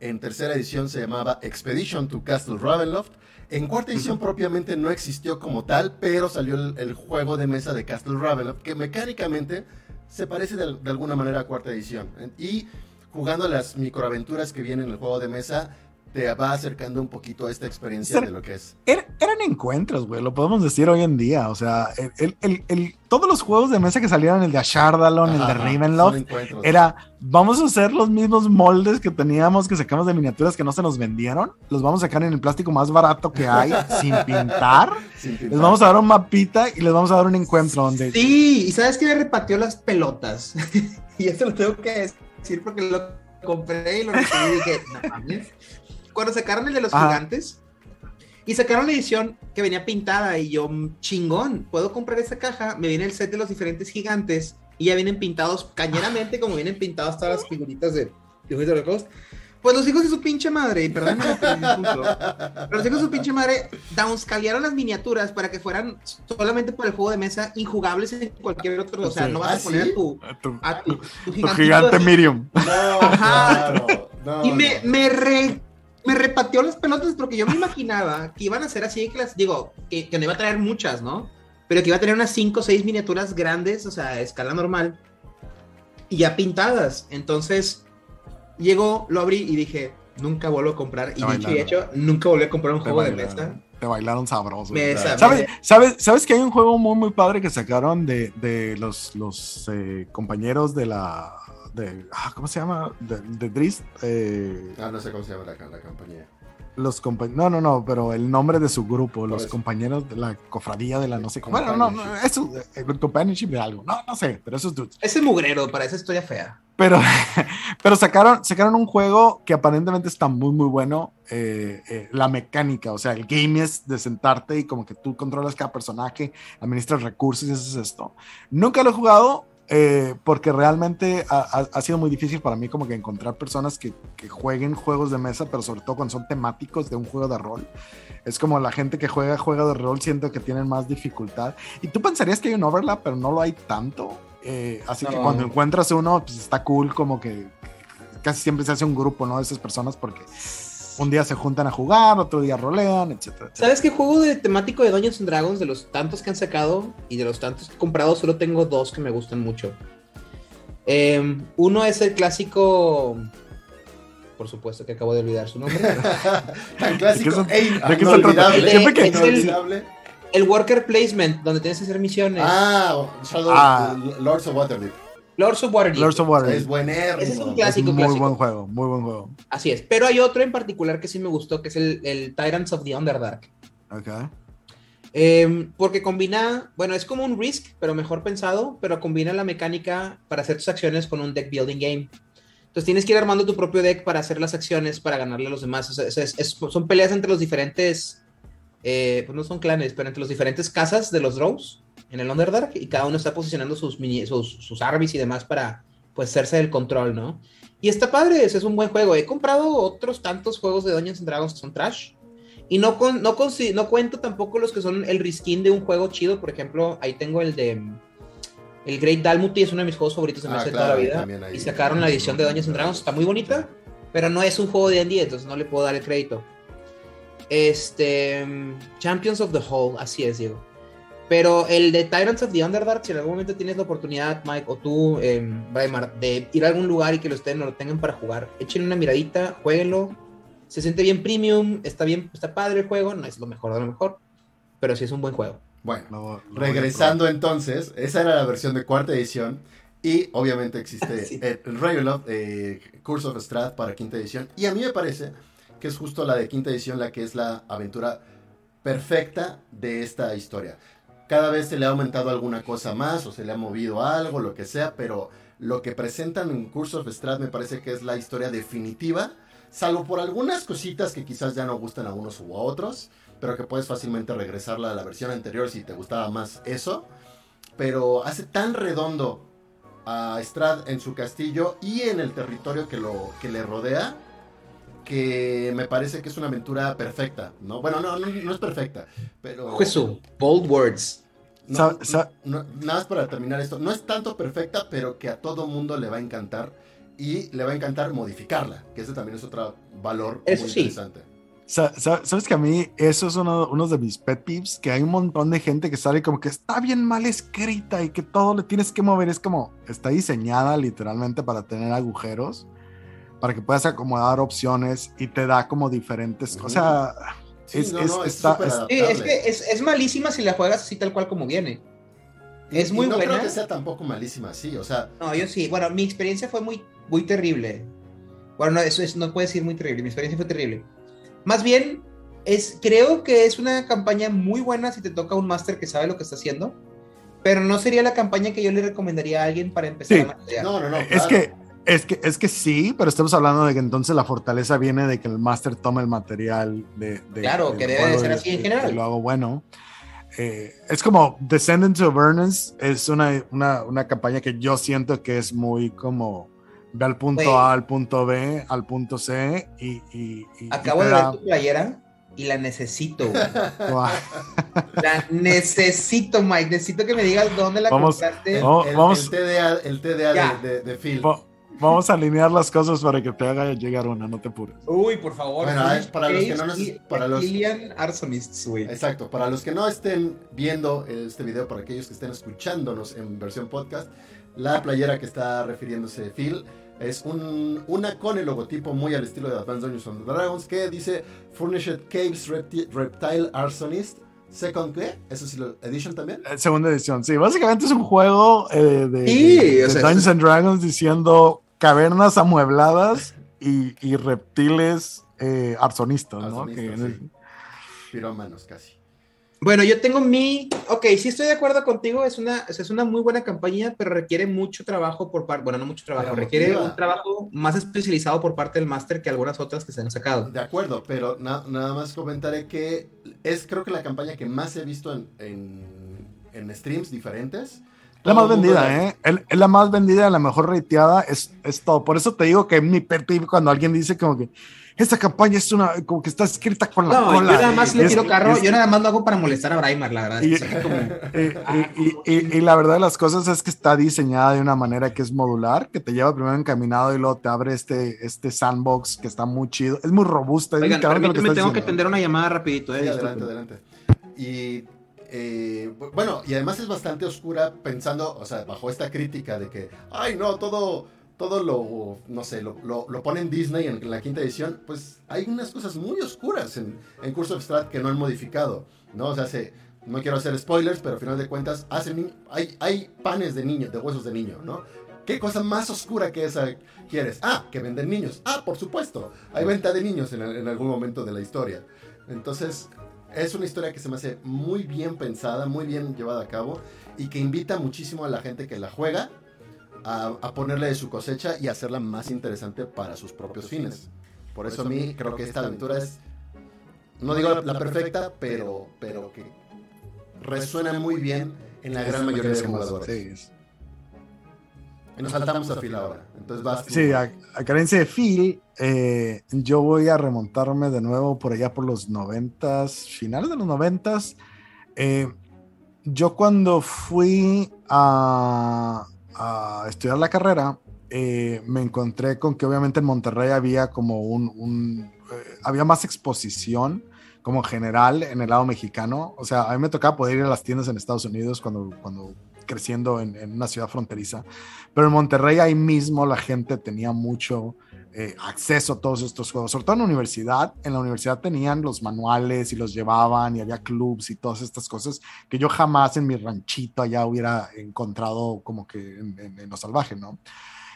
En tercera edición se llamaba Expedition to Castle Ravenloft. En cuarta edición propiamente no existió como tal, pero salió el, el juego de mesa de Castle Ravenloft, que mecánicamente se parece de, alguna manera a cuarta edición. Y jugando las microaventuras que vienen en el juego de mesa, te va acercando un poquito a esta experiencia Ser, de lo que es. Er, eran encuentros, güey, lo podemos decir hoy en día. O sea, el, el, el, todos los juegos de mesa que salieron, el de Ashardalon, el de Ravenloft, era, vamos a hacer los mismos moldes que teníamos, que sacamos de miniaturas que no se nos vendieron, los vamos a sacar en el plástico más barato que hay, sin, pintar. sin pintar. Les vamos a dar un mapita y les vamos a dar un encuentro donde... Sí, y ¿sabes qué me repateó las pelotas? y esto lo tengo que decir porque lo compré y lo recibí y dije, no mames cuando sacaron el de los Ajá. gigantes y sacaron la edición que venía pintada y yo, chingón, puedo comprar esa caja, me viene el set de los diferentes gigantes y ya vienen pintados cañeramente como vienen pintadas todas las figuritas de the Coast. Pues los hijos de su pinche madre, perdón, pero los hijos de su pinche madre downscalearon las miniaturas para que fueran solamente por el juego de mesa injugables en cualquier otro. O sea, no vas ¿Ah, a poner sí? a, tu, a, tu, a tu, tu, tu gigante de... Miriam. No, claro, no, y me, me re me repateó las pelotas porque yo me imaginaba que iban a ser así, que las digo, que, que, no iba a traer muchas, ¿no? Pero que iba a tener unas 5 o 6 miniaturas grandes, o sea, a escala normal, y ya pintadas. Entonces, llegó, lo abrí y dije, nunca vuelvo a comprar. Y dicho y hecho, nunca volví a comprar un juego de mesa. Te bailaron sabroso. Me- ¿Sabes, sabes, ¿Sabes que hay un juego muy, muy padre que sacaron de, de los, los eh, compañeros de la. De, ah, ¿Cómo se llama? De, de Drist. Eh, Ah, no sé cómo se llama la, la compañía. los compa- No, no, no, pero el nombre de su grupo, los eso? compañeros de la cofradía de la no sé cómo. Bueno, no, no, eso, eh, el companionship de algo. No, no sé, pero esos dudes. Ese mugrero para esa historia fea. Pero, pero sacaron, sacaron un juego que aparentemente está muy, muy bueno. eh, eh, la mecánica, o sea, el game es de sentarte y como que tú controlas cada personaje, administras recursos y haces esto. Nunca lo he jugado eh, porque realmente ha, ha- sido muy difícil para mí como que encontrar personas que, que jueguen juegos de mesa, pero sobre todo cuando son temáticos de un juego de rol. Es como la gente que juega juego de rol siento que tienen más dificultad. Y tú pensarías que hay un overlap, pero no lo hay tanto. Eh, así que No. cuando encuentras uno, pues está cool, como que casi siempre se hace un grupo, ¿no? De esas personas porque un día se juntan a jugar, otro día rolean, etcétera. ¿Sabes qué juego de temático de Dungeons and Dragons, de los tantos que han sacado y de los tantos que he comprado, solo tengo dos que me gustan mucho? Eh, uno es el clásico. Por supuesto que acabo de olvidar su nombre. Tan clásico. El Worker Placement, donde tienes que hacer misiones. Ah, Shadow, Ah. Lords of Waterdeep. Lords of Waterdeep. Lords of Waterdeep. Es buenérrimo. Ese es un Es clásico, muy clásico. buen juego, muy buen juego. Así es. Pero hay otro en particular que sí me gustó, que es el, el Tyrants of the Underdark. Ok. Eh, porque combina, bueno, es como un Risk, pero mejor pensado, pero combina la mecánica para hacer tus acciones con un deck building game. Entonces tienes que ir armando tu propio deck para hacer las acciones, para ganarle a los demás. O sea, es- es- es- son peleas entre los diferentes, eh, pues no son clanes, pero entre los diferentes casas de los Drows en el Underdark y cada uno está posicionando sus, mini, sus, sus arbis y demás para pues hacerse del control, ¿no? Y está padre, es un buen juego. He comprado otros tantos juegos de Dungeons and Dragons que son trash. Y no, con, no, consi- no cuento tampoco los que son el reskin de un juego chido. Por ejemplo, ahí tengo el de. El Great Dalmuti es uno de mis juegos favoritos de Ah, claro, toda la vida. ahí. Y sacaron la edición de Dungeons and Dragons. Está muy bonita, pero no es un juego de D&D, entonces no le puedo dar el crédito. Este... Champions of the Hall, así es, Diego. Pero el de Tyrants of the Underdark, si en algún momento tienes la oportunidad, Mike, o tú, eh, Braimar, de ir a algún lugar y que ustedes no lo tengan para jugar, échenle una miradita, jueguenlo. Se siente bien premium, está bien, está padre el juego, no es lo mejor de lo mejor, pero sí es un buen juego. Bueno, regresando entonces, esa era la versión de cuarta edición. Y obviamente existe Sí. el, el Ravenloft, eh, Curse of Strahd para quinta edición. Y a mí me parece que es justo la de quinta edición la que es la aventura perfecta de esta historia. Cada vez se le ha aumentado alguna cosa más o se le ha movido algo, lo que sea, pero lo que presentan en Curse of Strahd me parece que es la historia definitiva, salvo por algunas cositas que quizás ya no gustan a unos u a otros, pero que puedes fácilmente regresarla a la versión anterior si te gustaba más eso. Pero hace tan redondo a Strad en su castillo y en el territorio que, lo, que le rodea que me parece que es una aventura perfecta, ¿no? Bueno, no, no, no es perfecta, pero... Jesús, bold words. No, Sa- sa- no, nada más para terminar esto. No es tanto perfecta, pero que a todo mundo le va a encantar. Y le va a encantar modificarla. Que ese también es otro valor Eso muy sí. interesante. Sa- sa- Sabes que a mí eso es uno, uno de mis pet peeves, que hay un montón de gente que sale como que está bien mal escrita y que todo le tienes que mover. Es como, está diseñada literalmente para tener agujeros, para que puedas acomodar opciones y te da como diferentes cosas. Sí, Es- no, es- no, es está- súper es- Sí, adaptable. es que es, es malísima si la juegas así tal cual como viene. Y- es y muy no buena. creo que sea tampoco malísima, sí. O sea, No, yo sí. Bueno, mi experiencia fue muy, muy terrible. Bueno, no, eso es, no puede decir muy terrible. Mi experiencia fue terrible. Más bien, es, creo que es una campaña muy buena si te toca un máster que sabe lo que está haciendo. Pero no sería la campaña que yo le recomendaría a alguien para empezar Sí. a no, no, no. Es que, es, que, es que sí, pero estamos hablando de que entonces la fortaleza viene de que el máster toma el material de... de- Claro, del que debe de ser y- así en y- general. Y lo hago bueno. Eh, es como Descendants of Avernus, es una, una, una campaña que yo siento que es muy como ve al punto Güey. A, al punto B, al punto C y... y- y- y Acabo te de ver da- tu playera y la necesito. La necesito, Mike. Necesito que me digas dónde la Vamos, compraste. El, Vamos- el- vamos- el TDA, el TDA de, de, de Phil. Va- Vamos a alinear las cosas para que te haga llegar una, no te apures. Uy, por favor. Bueno, para los que no nos- y para los- Arsonists, güey. Exacto, para los que no estén viendo este video, para aquellos que estén escuchándonos en versión podcast, la playera que está refiriéndose Phil es un- una con el logotipo muy al estilo de Advanced Dungeons and Dragons que dice Furnished Caves Repti- Reptile Arsonist Second ¿qué? ¿Eso sí lo edition también? Eh, Segunda edición, sí. Básicamente es un juego eh, de, Sí, de- o de sea, Dungeons and Dragons diciendo cavernas amuebladas y, y reptiles eh, arsonistas, ¿no? Arsonistas, Que- sí. Pirómanos casi. Bueno, yo tengo mi. Ok, sí estoy de acuerdo contigo. Es una, es una muy buena campaña, pero requiere mucho trabajo por parte. Bueno, no mucho trabajo, Pero requiere motiva. un trabajo más especializado por parte del máster que algunas otras que se han sacado. De acuerdo, pero na- nada más comentaré que es creo que la campaña que más he visto en, en, en streams diferentes. La más vendida, la- ¿eh? El- Es la más vendida, la mejor rateada, es, es todo. Por eso te digo que mi pet cuando alguien dice como que esta campaña es una, como que está escrita con la No, cola. yo nada más le Es- tiro carro. es- yo nada más lo hago para molestar a Braimar, la verdad. Y- Es como- Y, y- y- y la verdad de las cosas es que está diseñada de una manera que es modular, que te lleva primero encaminado y luego te abre este, este sandbox que está muy chido. Es muy robusta. es Oigan, permíteme, estás tengo que atender una llamada rapidito. Eh, Sí, adelante, adelante. Y eh, bu- bueno, y además es bastante oscura pensando, o sea, bajo esta crítica de que, ay, no, todo, todo lo, no sé, lo, lo, lo pone en Disney en la quinta edición, pues hay unas cosas muy oscuras en, en Curse of Strat que no han modificado, ¿no? O sea, se, no quiero hacer spoilers, pero al final de cuentas, hacen, hay, hay panes de niño, de huesos de niño, ¿no? ¿Qué cosa más oscura que esa quieres? Ah, que venden niños. Ah, por supuesto. Hay venta de niños en, en algún momento de la historia. Entonces, es una historia que se me hace muy bien pensada, muy bien llevada a cabo y que invita muchísimo a la gente que la juega a, a ponerle de su cosecha y hacerla más interesante para sus propios fines. Por eso a mí creo que esta aventura es, no digo la, la perfecta, pero, pero que resuena muy bien en la gran mayoría de jugadores. Nos saltamos a fila ahora. Entonces vas. Sí, a, a carencia de Phil, eh, yo voy a remontarme de nuevo por allá por los noventas, finales de los noventas. Eh, yo cuando fui a, a estudiar la carrera, eh, me encontré con que obviamente en Monterrey había como un, un eh, había más exposición como general en el lado mexicano. O sea, a mí me tocaba poder ir a las tiendas en Estados Unidos cuando, cuando creciendo en, una ciudad fronteriza. Pero en Monterrey ahí mismo la gente tenía mucho eh, acceso a todos estos juegos, sobre todo en la universidad. En la universidad tenían los manuales y los llevaban y había clubs y todas estas cosas que yo jamás en mi ranchito allá hubiera encontrado como que en, en, en lo salvaje, ¿no?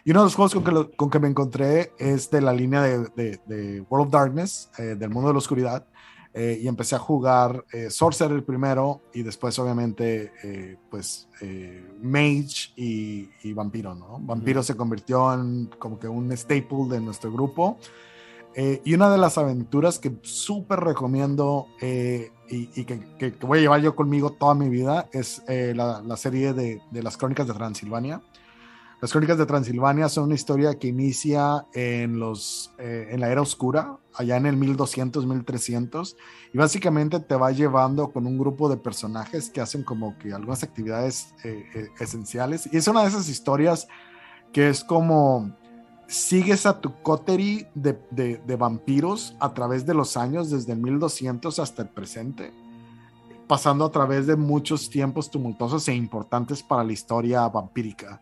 Y uno de los juegos con que, con que me encontré es de la línea de, de, de World of Darkness, eh, del mundo de la oscuridad. Eh, y empecé a jugar eh, Sorcerer primero y después obviamente eh, pues eh, Mage y, y, Vampiro, ¿no? Vampiro uh -huh. se convirtió en como que un staple de nuestro grupo y una de las aventuras que súper recomiendo y, y que, que, que, voy a llevar yo conmigo toda mi vida es la, la, serie de, de las Crónicas de Transilvania. Las Crónicas de Transilvania son una historia que inicia en, los, eh, en la era oscura, allá en el 1200, 1300, y básicamente te va llevando con un grupo de personajes que hacen como que algunas actividades eh, eh, esenciales. Y es una de esas historias que es como sigues a tu coterie de, de, de, vampiros a través de los años, desde el 1200 hasta el presente, pasando a través de muchos tiempos tumultuosos e importantes para la historia vampírica.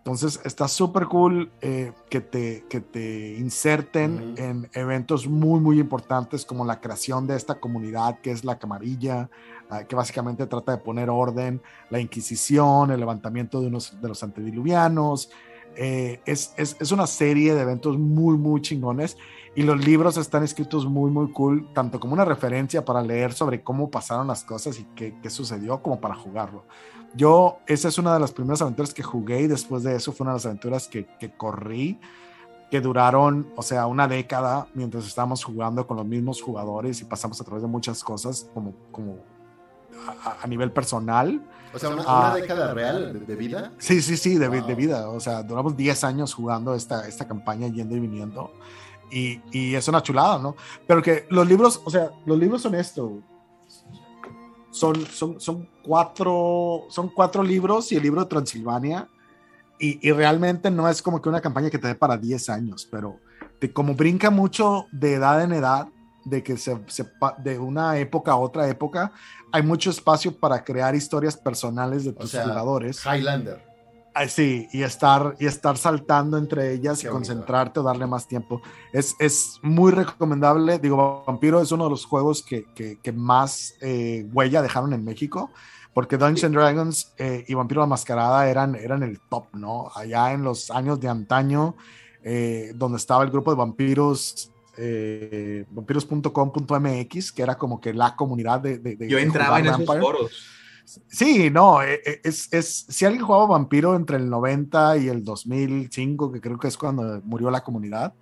Entonces está súper cool eh, que, te, que te inserten uh -huh. en eventos muy, muy importantes como la creación de esta comunidad que es la camarilla, uh, que básicamente trata de poner orden, la Inquisición, el levantamiento de, unos, de los antediluvianos. Eh, es, es, es, una serie de eventos muy, muy chingones y los libros están escritos muy, muy cool, tanto como una referencia para leer sobre cómo pasaron las cosas y qué, qué sucedió, como para jugarlo. Yo, esa es una de las primeras aventuras que jugué y después de eso fue una de las aventuras que, que corrí, que duraron, o sea, una década mientras estábamos jugando con los mismos jugadores y pasamos a través de muchas cosas como, como a, a nivel personal. O sea, una, una década real de, de, vida. Sí, sí, sí, de, wow. de, vida. O sea, duramos 10 años jugando esta, esta campaña yendo y viniendo. Y, y, es una chulada, ¿no? Pero que los libros, o sea, los libros son esto son, son, son, cuatro, son cuatro libros y el libro de Transilvania. Y, y, realmente no es como que una campaña que te dé para 10 años, pero te, como brinca mucho de edad en edad, de que se, se, de una época a otra época, hay mucho espacio para crear historias personales de tus o sea, jugadores. Highlander. Sí, y estar, y estar saltando entre ellas Qué y concentrarte bonito. o darle más tiempo. Es, es, muy recomendable. Digo, Vampiro es uno de los juegos que, que, que más eh, huella dejaron en México, porque Dungeons Dragons eh, y Vampiro la Mascarada eran, eran el top, ¿no? Allá en los años de antaño, eh, donde estaba el grupo de vampiros. Eh, vampiros.com.mx que era como que la comunidad de, de, de yo entraba en esos foros Sí, no, e, e, es, es, si alguien jugaba Vampiro entre el 90 y el 2005, que creo que es cuando murió la comunidad,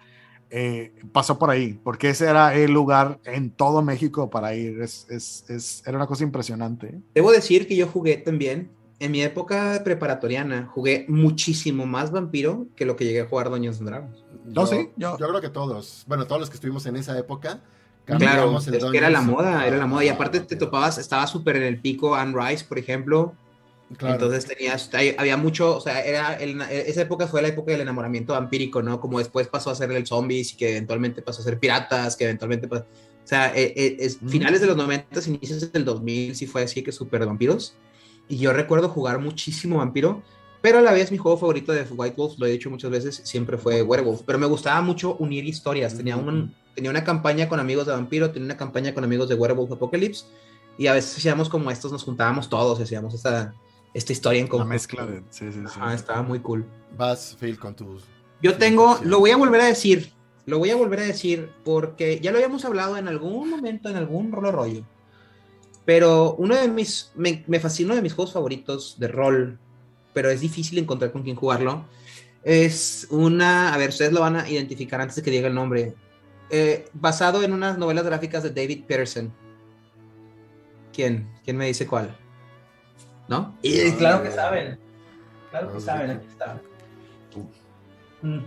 eh, pasó por ahí, porque ese era el lugar en todo México para ir. Es, es, es, era una cosa impresionante. Debo decir que yo jugué también, en mi época preparatoriana, jugué muchísimo más Vampiro que lo que llegué a jugar Doños Dragons. No, sí, yo, yo creo que todos, bueno, todos los que estuvimos en esa época, Claro, es que era la moda, era la moda. Y aparte te topabas, estaba súper en el pico Anne Rice, por ejemplo. Claro. Entonces tenías, había mucho, o sea, era el, esa época fue la época del enamoramiento vampírico, ¿no? Como después pasó a ser el zombies y que eventualmente pasó a ser piratas, que eventualmente pasó, o sea, es, es, mm. finales de los 90, inicios del 2000, sí fue así que súper vampiros. Y yo recuerdo jugar muchísimo vampiro, pero a la vez mi juego favorito de White Wolf, lo he dicho muchas veces, siempre fue Werewolf. Pero me gustaba mucho unir historias, tenía un tenía una campaña con amigos de Vampiro, tenía una campaña con amigos de Werewolf Apocalypse, y a veces hacíamos como estos, nos juntábamos todos, hacíamos esta, esta historia en común. La mezcla de... Sí, sí, sí. Ah, estaba muy cool. Vas, Phil, con tus... Yo tengo, lo voy a volver a decir, lo voy a volver a decir, porque ya lo habíamos hablado en algún momento, en algún rol rollo, pero uno de mis, me, me fascina uno de mis juegos favoritos de rol, pero es difícil encontrar con quién jugarlo, es una, a ver, ustedes lo van a identificar antes de que diga el nombre, eh, basado en unas novelas gráficas de David Peterson. ¿Quién? ¿Quién me dice cuál? ¿No? Y claro que saben. Claro que saben, aquí está. Mm.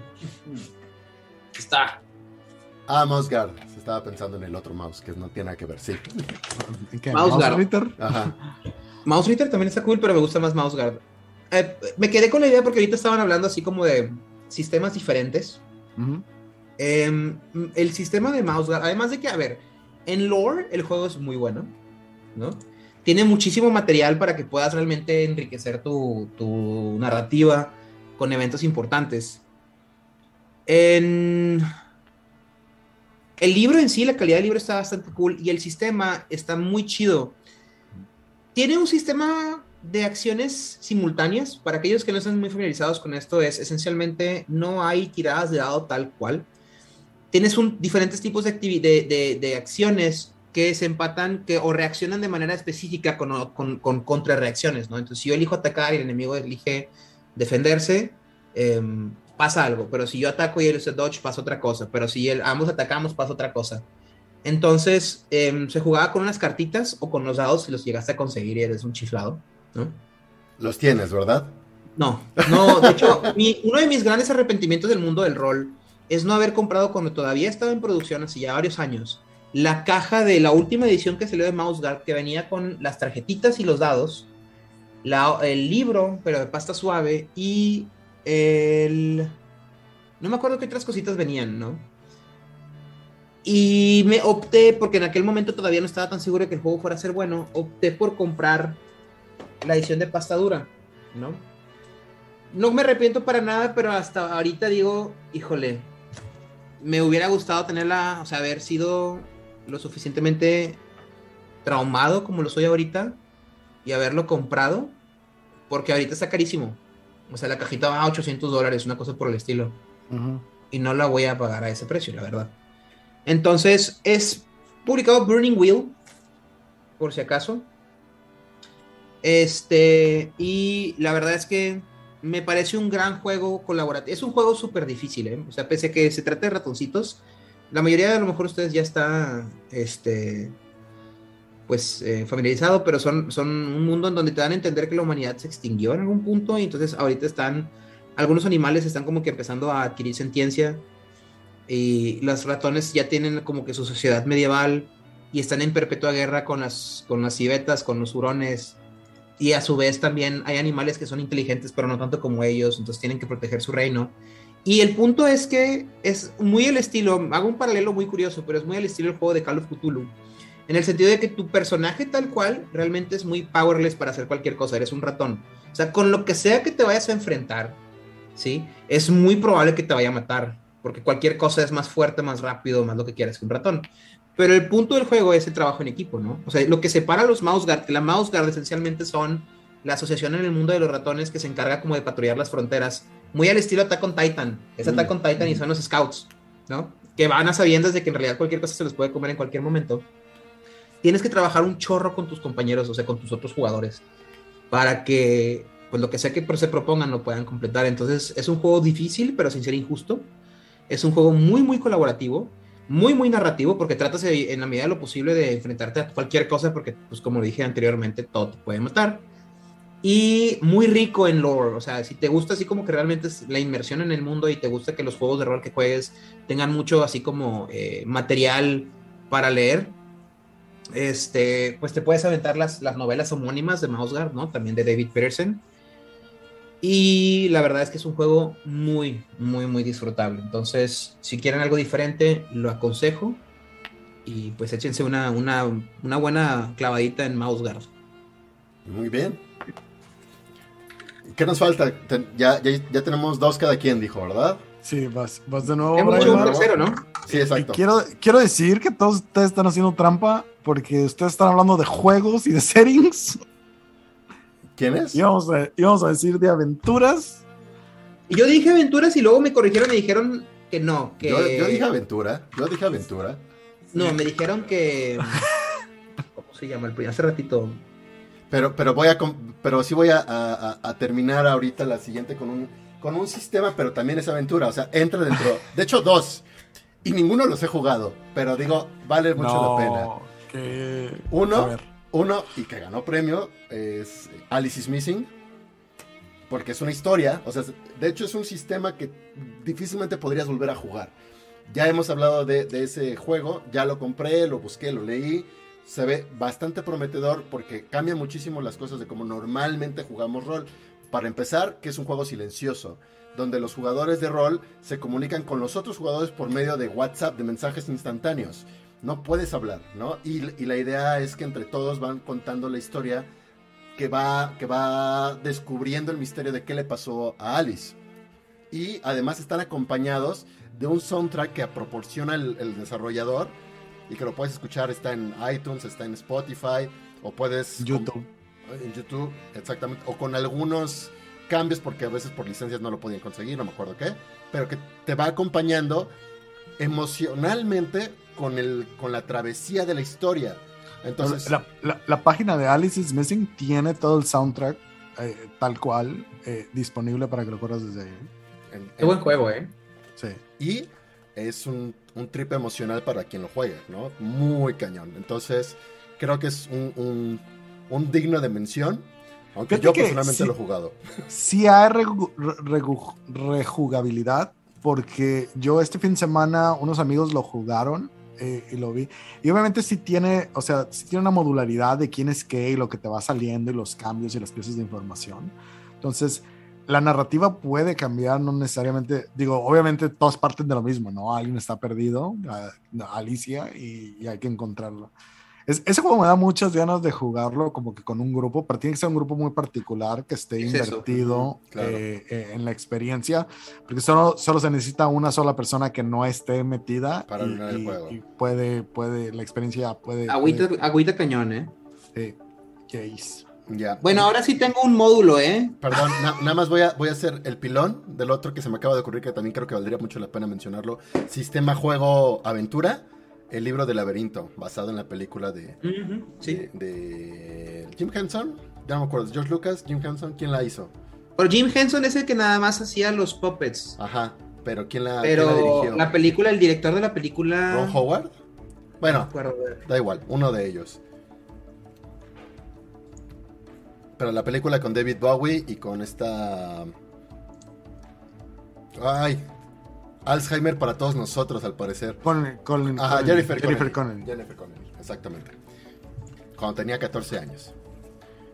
Está. Ah, Mousegard. Se estaba pensando en el otro mouse, que no tiene nada que ver, sí. Mousegard. Ajá. Mouse Ritter también está cool, pero me gusta más Mouse Guard. Eh, me quedé con la idea porque ahorita estaban hablando así como de sistemas diferentes. Ujú. Em, el sistema de Mouse Guard, además de que, a ver, en lore el juego es muy bueno, ¿no? Tiene muchísimo material para que puedas realmente enriquecer tu, tu narrativa con eventos importantes. En el libro en sí, la calidad del libro está bastante cool y el sistema está muy chido. Tiene un sistema de acciones simultáneas. Para aquellos que no están muy familiarizados con esto, es esencialmente no hay tiradas de dado tal cual. Tienes un, diferentes tipos de, de, de- acciones que se empatan que, o reaccionan de manera específica con, con, con contrarreacciones, ¿no? Entonces, si yo elijo atacar y el enemigo elige defenderse, em, pasa algo. Pero si yo ataco y él usa dodge, pasa otra cosa. Pero si el- ambos atacamos, pasa otra cosa. Entonces, em, se jugaba con unas cartitas o con los dados si los llegaste a conseguir y eres un chiflado, ¿no? Los tienes, ¿verdad? No, no, de hecho, mi- uno de mis grandes arrepentimientos del mundo del rol es no haber comprado cuando todavía estaba en producción, hace ya varios años, la caja de la última edición que salió de Mouse Guard, que venía con las tarjetitas y los dados, la- el libro, pero de pasta suave, y el... No me acuerdo qué otras cositas venían, ¿no? Y me opté, porque en aquel momento todavía no estaba tan seguro de que el juego fuera a ser bueno, opté por comprar la edición de pasta dura, ¿no? No me arrepiento para nada, pero hasta ahorita digo, híjole, me hubiera gustado tenerla, o sea, haber sido lo suficientemente traumado como lo soy ahorita y haberlo comprado, porque ahorita está carísimo. O sea, la cajita va a 800 dólares, una cosa por el estilo y no la voy a pagar a ese precio, la verdad. Entonces, es publicado Burning Wheel, por si acaso. Este, y la verdad es que me parece un gran juego colaborativo. Es un juego súper difícil, ¿eh? O sea, pese a que se trata de ratoncitos, la mayoría de a lo mejor ustedes ya está, este, pues, eh, familiarizado, pero son, son un mundo en donde te dan a entender que la humanidad se extinguió en algún punto y entonces ahorita están algunos animales están como que empezando a adquirir sentiencia y los ratones ya tienen como que su sociedad medieval y están en perpetua guerra con las, con las civetas, con los hurones y a su vez también hay animales que son inteligentes pero no tanto como ellos, entonces tienen que proteger su reino. Y el punto es que es muy el estilo, hago un paralelo muy curioso, pero es muy el estilo del juego de Call of Cthulhu. En el sentido de que tu personaje tal cual realmente es muy powerless para hacer cualquier cosa, eres un ratón. O sea, con lo que sea que te vayas a enfrentar, ¿sí? Es muy probable que te vaya a matar, porque cualquier cosa es más fuerte, más rápido, más lo que quieras que un ratón. Pero el punto del juego es el trabajo en equipo, ¿no? O sea, lo que separa a los Mouse Guard, que la Mouse Guard esencialmente son la asociación en el mundo de los ratones que se encarga como de patrullar las fronteras, muy al estilo Attack on Titan. Es Mm. Attack on Titan y son los Scouts, ¿no? Que van a sabiendas de que en realidad cualquier cosa se les puede comer en cualquier momento. Tienes que trabajar un chorro con tus compañeros, o sea, con tus otros jugadores, para que, pues lo que sea que se propongan lo puedan completar. Entonces, es un juego difícil, pero sin ser injusto. Es un juego muy, muy colaborativo, muy, muy narrativo, porque tratas en la medida de lo posible de enfrentarte a cualquier cosa, porque, pues como dije anteriormente, todo te puede matar. Y muy rico en lore, o sea, si te gusta así como que realmente es la inmersión en el mundo y te gusta que los juegos de rol que juegues tengan mucho así como eh, material para leer, este, pues te puedes aventar las, las novelas homónimas de Mouse Guard, ¿no? También de David Peterson. Y la verdad es que es un juego muy, muy, muy disfrutable. Entonces, si quieren algo diferente, lo aconsejo. Y pues échense una, una, una buena clavadita en Mouse Guard. Muy bien. ¿Qué nos falta? Ten- ya, ya, ya tenemos dos cada quien, dijo, ¿verdad? Sí, vas, vas de nuevo, Hemos hecho un tercero, ¿no? Sí, Y exacto. quiero, quiero decir que todos ustedes están haciendo trampa porque ustedes están hablando de juegos y de settings. ¿Quién es? Íbamos a, íbamos a decir de aventuras. Yo dije aventuras y luego me corrigieron y dijeron que no. Que... Yo, yo dije aventura. Yo dije aventura. No, me dijeron que. ¿Cómo se llama el primer? Hace ratito. Pero, pero voy a pero sí voy a, a- a- a terminar ahorita la siguiente con un, con un sistema, pero también es aventura. O sea, entra dentro. De hecho, dos. Y ninguno los he jugado. Pero digo, vale mucho no, la pena. que- Uno. Uno, y que ganó premio, es Alice is Missing. Porque es una historia. O sea, de hecho es un sistema que difícilmente podrías volver a jugar. Ya hemos hablado de, de ese juego. Ya lo compré, lo busqué, lo leí. se ve bastante prometedor porque cambia muchísimo las cosas de cómo normalmente jugamos rol. Para empezar, que es un juego silencioso, donde los jugadores de rol se comunican con los otros jugadores por medio de WhatsApp, de mensajes instantáneos. No puedes hablar, ¿no? Y, y la idea es que entre todos van contando la historia que va, que va descubriendo el misterio de qué le pasó a Alice. Y además están acompañados de un soundtrack que proporciona el, el desarrollador y que lo puedes escuchar, está en iTunes, está en Spotify, o puedes... YouTube. En YouTube, exactamente. O con algunos cambios, porque a veces por licencias no lo podían conseguir, no me acuerdo qué. Pero que te va acompañando emocionalmente con, el, con la travesía de la historia. Entonces, la, la- la página de Alice is Missing tiene todo el soundtrack eh, tal cual eh, disponible para que lo corras desde ahí. en- Qué buen juego, ¿eh? Sí. y es un, un trip emocional para quien lo juegue, ¿no? Muy cañón. Entonces, creo que es un, un- un digno de mención, aunque Fíjate yo personalmente sí. lo he jugado. Sí hay regu- re- regu- rejugabilidad porque yo este fin de semana unos amigos lo jugaron eh, y lo vi. Y obviamente sí tiene, o sea, sí tiene una modularidad de quién es qué y lo que te va saliendo y los cambios y las piezas de información. Entonces, la narrativa puede cambiar, no necesariamente, digo, obviamente todas parten de lo mismo, ¿no? Alguien está perdido, Alicia, y, y hay que encontrarlo. Es- ese juego me da muchas ganas de jugarlo como que con un grupo, pero tiene que ser un grupo muy particular que esté Es invertido claro. eh, eh, en la experiencia, porque solo, solo se necesita una sola persona que no esté metida Para y, el y- juego. y puede, puede, la experiencia puede... Agüita, puede- agüita cañón, ¿eh? sí, yes. Ya. Bueno, ahora sí tengo un módulo, ¿eh? Perdón, na- nada más voy a, voy a hacer el pilón del otro que se me acaba de ocurrir, que también creo que valdría mucho la pena mencionarlo. Sistema Juego Aventura, el libro de laberinto, basado en la película de, Sí. de, de Jim Henson. Ya no me acuerdo, George Lucas, Jim Henson, ¿quién la hizo? Pero Jim Henson es el que nada más hacía los puppets. Ajá, pero ¿quién la, quién la Pero dirigió? la película, el director de la película. ¿Ron Howard? No Bueno, da igual, uno de ellos. Pero la película con David Bowie y con esta... Ay, Alzheimer para todos nosotros, al parecer. Con, con, Ajá, con- Jennifer, Jennifer Connelly. Jennifer Connelly, exactamente. Cuando tenía 14 años.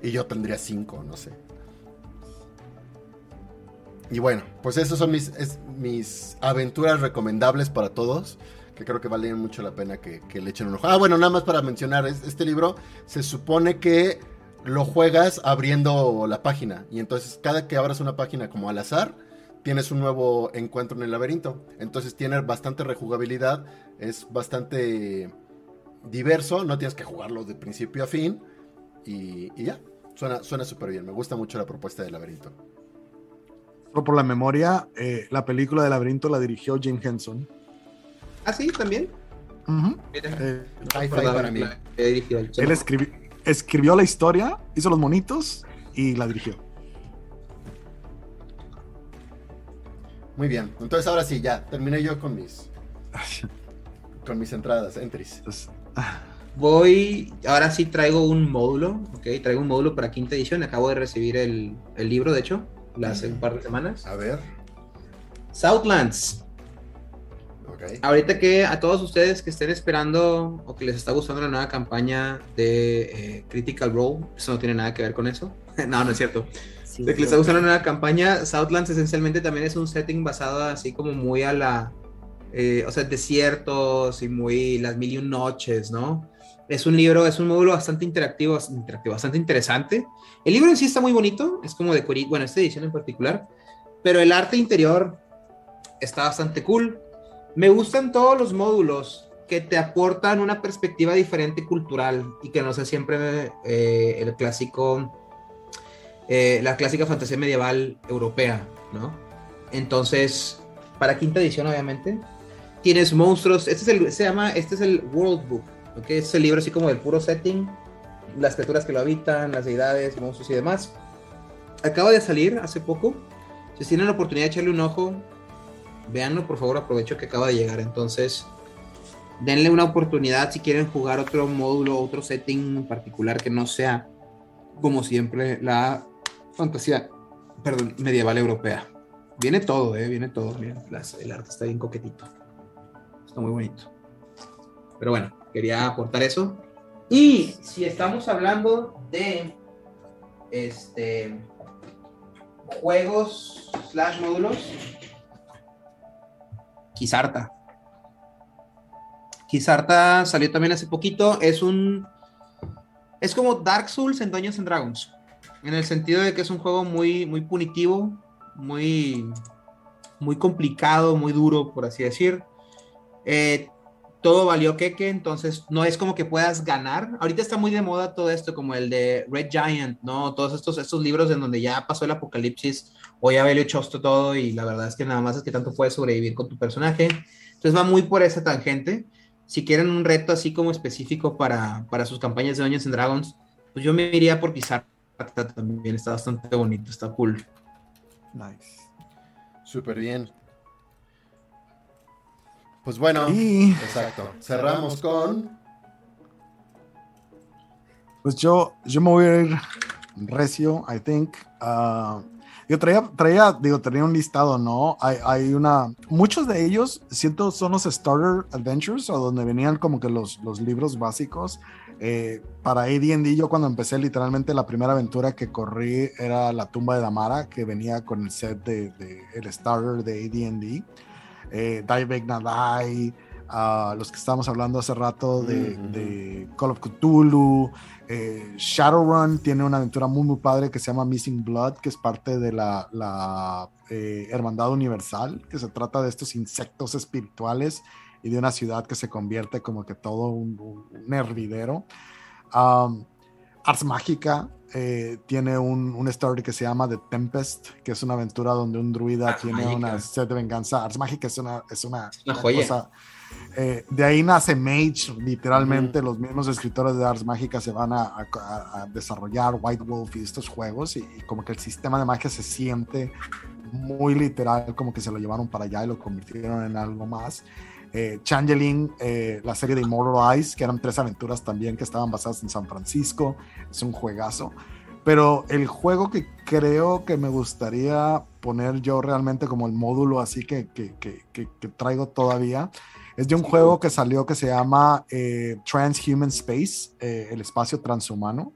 Y yo tendría 5, no sé. Y bueno, pues esas son mis, es- mis aventuras recomendables para todos. Que creo que valen mucho la pena que, que le echen un ojo. Ah, bueno, nada más para mencionar, es- este libro se supone que lo juegas abriendo la página. Y entonces cada que abras una página como al azar, tienes un nuevo encuentro en el laberinto. Entonces tiene bastante rejugabilidad, es bastante diverso, no tienes que jugarlo de principio a fin. Y, y ya, suena suena súper bien. Me gusta mucho la propuesta del laberinto. Solo por la memoria, eh, la película de Laberinto la dirigió Jim Henson. Ah, sí, también. Eh, para mí. él escribi- escribió la historia, hizo los monitos y la dirigió. Muy bien. Entonces ahora sí, ya, terminé yo con mis con mis entradas, entries. Entonces, Voy, ahora sí traigo un módulo, ok, traigo un módulo para quinta edición, acabo de recibir el, el libro, de hecho, hace un par de semanas. A ver. Southlands, Ok. ahorita que a todos ustedes que estén esperando o que les está gustando la nueva campaña de eh, Critical Role, eso no tiene nada que ver con eso, no, no es cierto. De que les está gustando la nueva campaña, Southlands esencialmente también es un setting basado así como muy a la, eh, o sea, desiertos y muy las mil y un noches, ¿no? Es un libro, es un módulo bastante interactivo, interactivo, bastante interesante. El libro en sí está muy bonito, es como de Curit, bueno, esta edición en particular, pero el arte interior está bastante cool. Me gustan todos los módulos que te aportan una perspectiva diferente cultural y que no sea siempre eh, el clásico eh, la clásica fantasía medieval europea, ¿no? Entonces, para quinta edición, obviamente, tienes monstruos. Este es el, se llama, este es el World Book, ¿ok? Este es el libro así como del puro setting, las criaturas que lo habitan, las deidades, monstruos y demás. Acaba de salir hace poco. Si tienen la oportunidad de echarle un ojo, véanlo, por favor, aprovecho que acaba de llegar. Entonces, denle una oportunidad si quieren jugar otro módulo, otro setting en particular que no sea, como siempre, la fantasía, perdón, medieval europea. Viene todo, eh, viene todo. Miren, las- el arte está bien coquetito. Está muy bonito. Pero bueno, quería aportar eso. Y si estamos hablando de este juegos slash módulos, Kizarta. Kizarta salió también hace poquito. Es un. Es como Dark Souls en Dungeons and Dragons. En el sentido de que es un juego muy, muy punitivo, muy, muy complicado, muy duro, por así decir. Eh, todo valió queque, entonces no es como que puedas ganar. Ahorita está muy de moda todo esto, como el de Red Giant, ¿no? Todos estos, estos libros en donde ya pasó el apocalipsis o ya valió chosto todo y la verdad es que nada más es que tanto puedes sobrevivir con tu personaje. Entonces va muy por esa tangente. Si quieren un reto así como específico para, para sus campañas de Dungeons and Dragons, pues yo me iría por También, está bastante bonito, está cool. Nice. Súper bien. Pues bueno, Y exacto. Cerramos con. pues yo, yo me voy a ir recio, I think. Ah, yo traía, traía, digo, tenía un listado, ¿no? Hay, hay una, muchos de ellos, siento, son los Starter Adventures, o donde venían como que los, los libros básicos. Eh, para AD&D, yo cuando empecé, literalmente la primera aventura que corrí era La tumba de Damara, que venía con el set de, de el Starter de AD&D. Eh, Die Big Na Die, ah, los que estábamos hablando hace rato de, Call of Cthulhu, eh, Shadowrun tiene una aventura muy muy padre que se llama Missing Blood, que es parte de la, la, eh, Hermandad Universal, que se trata de estos insectos espirituales y de una ciudad que se convierte como que todo un, un- hervidero. Um, Ars Mágica eh, tiene un, un story que se llama The Tempest, que es una aventura donde un druida Ars tiene Mágica. una sed de venganza. Ars Mágica es una, es una, una joya. cosa- eh, de ahí nace Mage, literalmente los mismos escritores de Ars Mágica se van a, a- a- a desarrollar White Wolf y estos juegos y, y como que el sistema de magia se siente muy literal, como que se lo llevaron para allá y lo convirtieron en algo más. Eh, Changeling, eh, la serie de Immortal Eyes, que eran tres aventuras también que estaban basadas en San Francisco, es un juegazo. Pero el juego que creo que me gustaría poner yo realmente como el módulo así que, que, que- que- traigo todavía es de un juego que salió que se llama eh, Transhuman Space, eh, el espacio transhumano.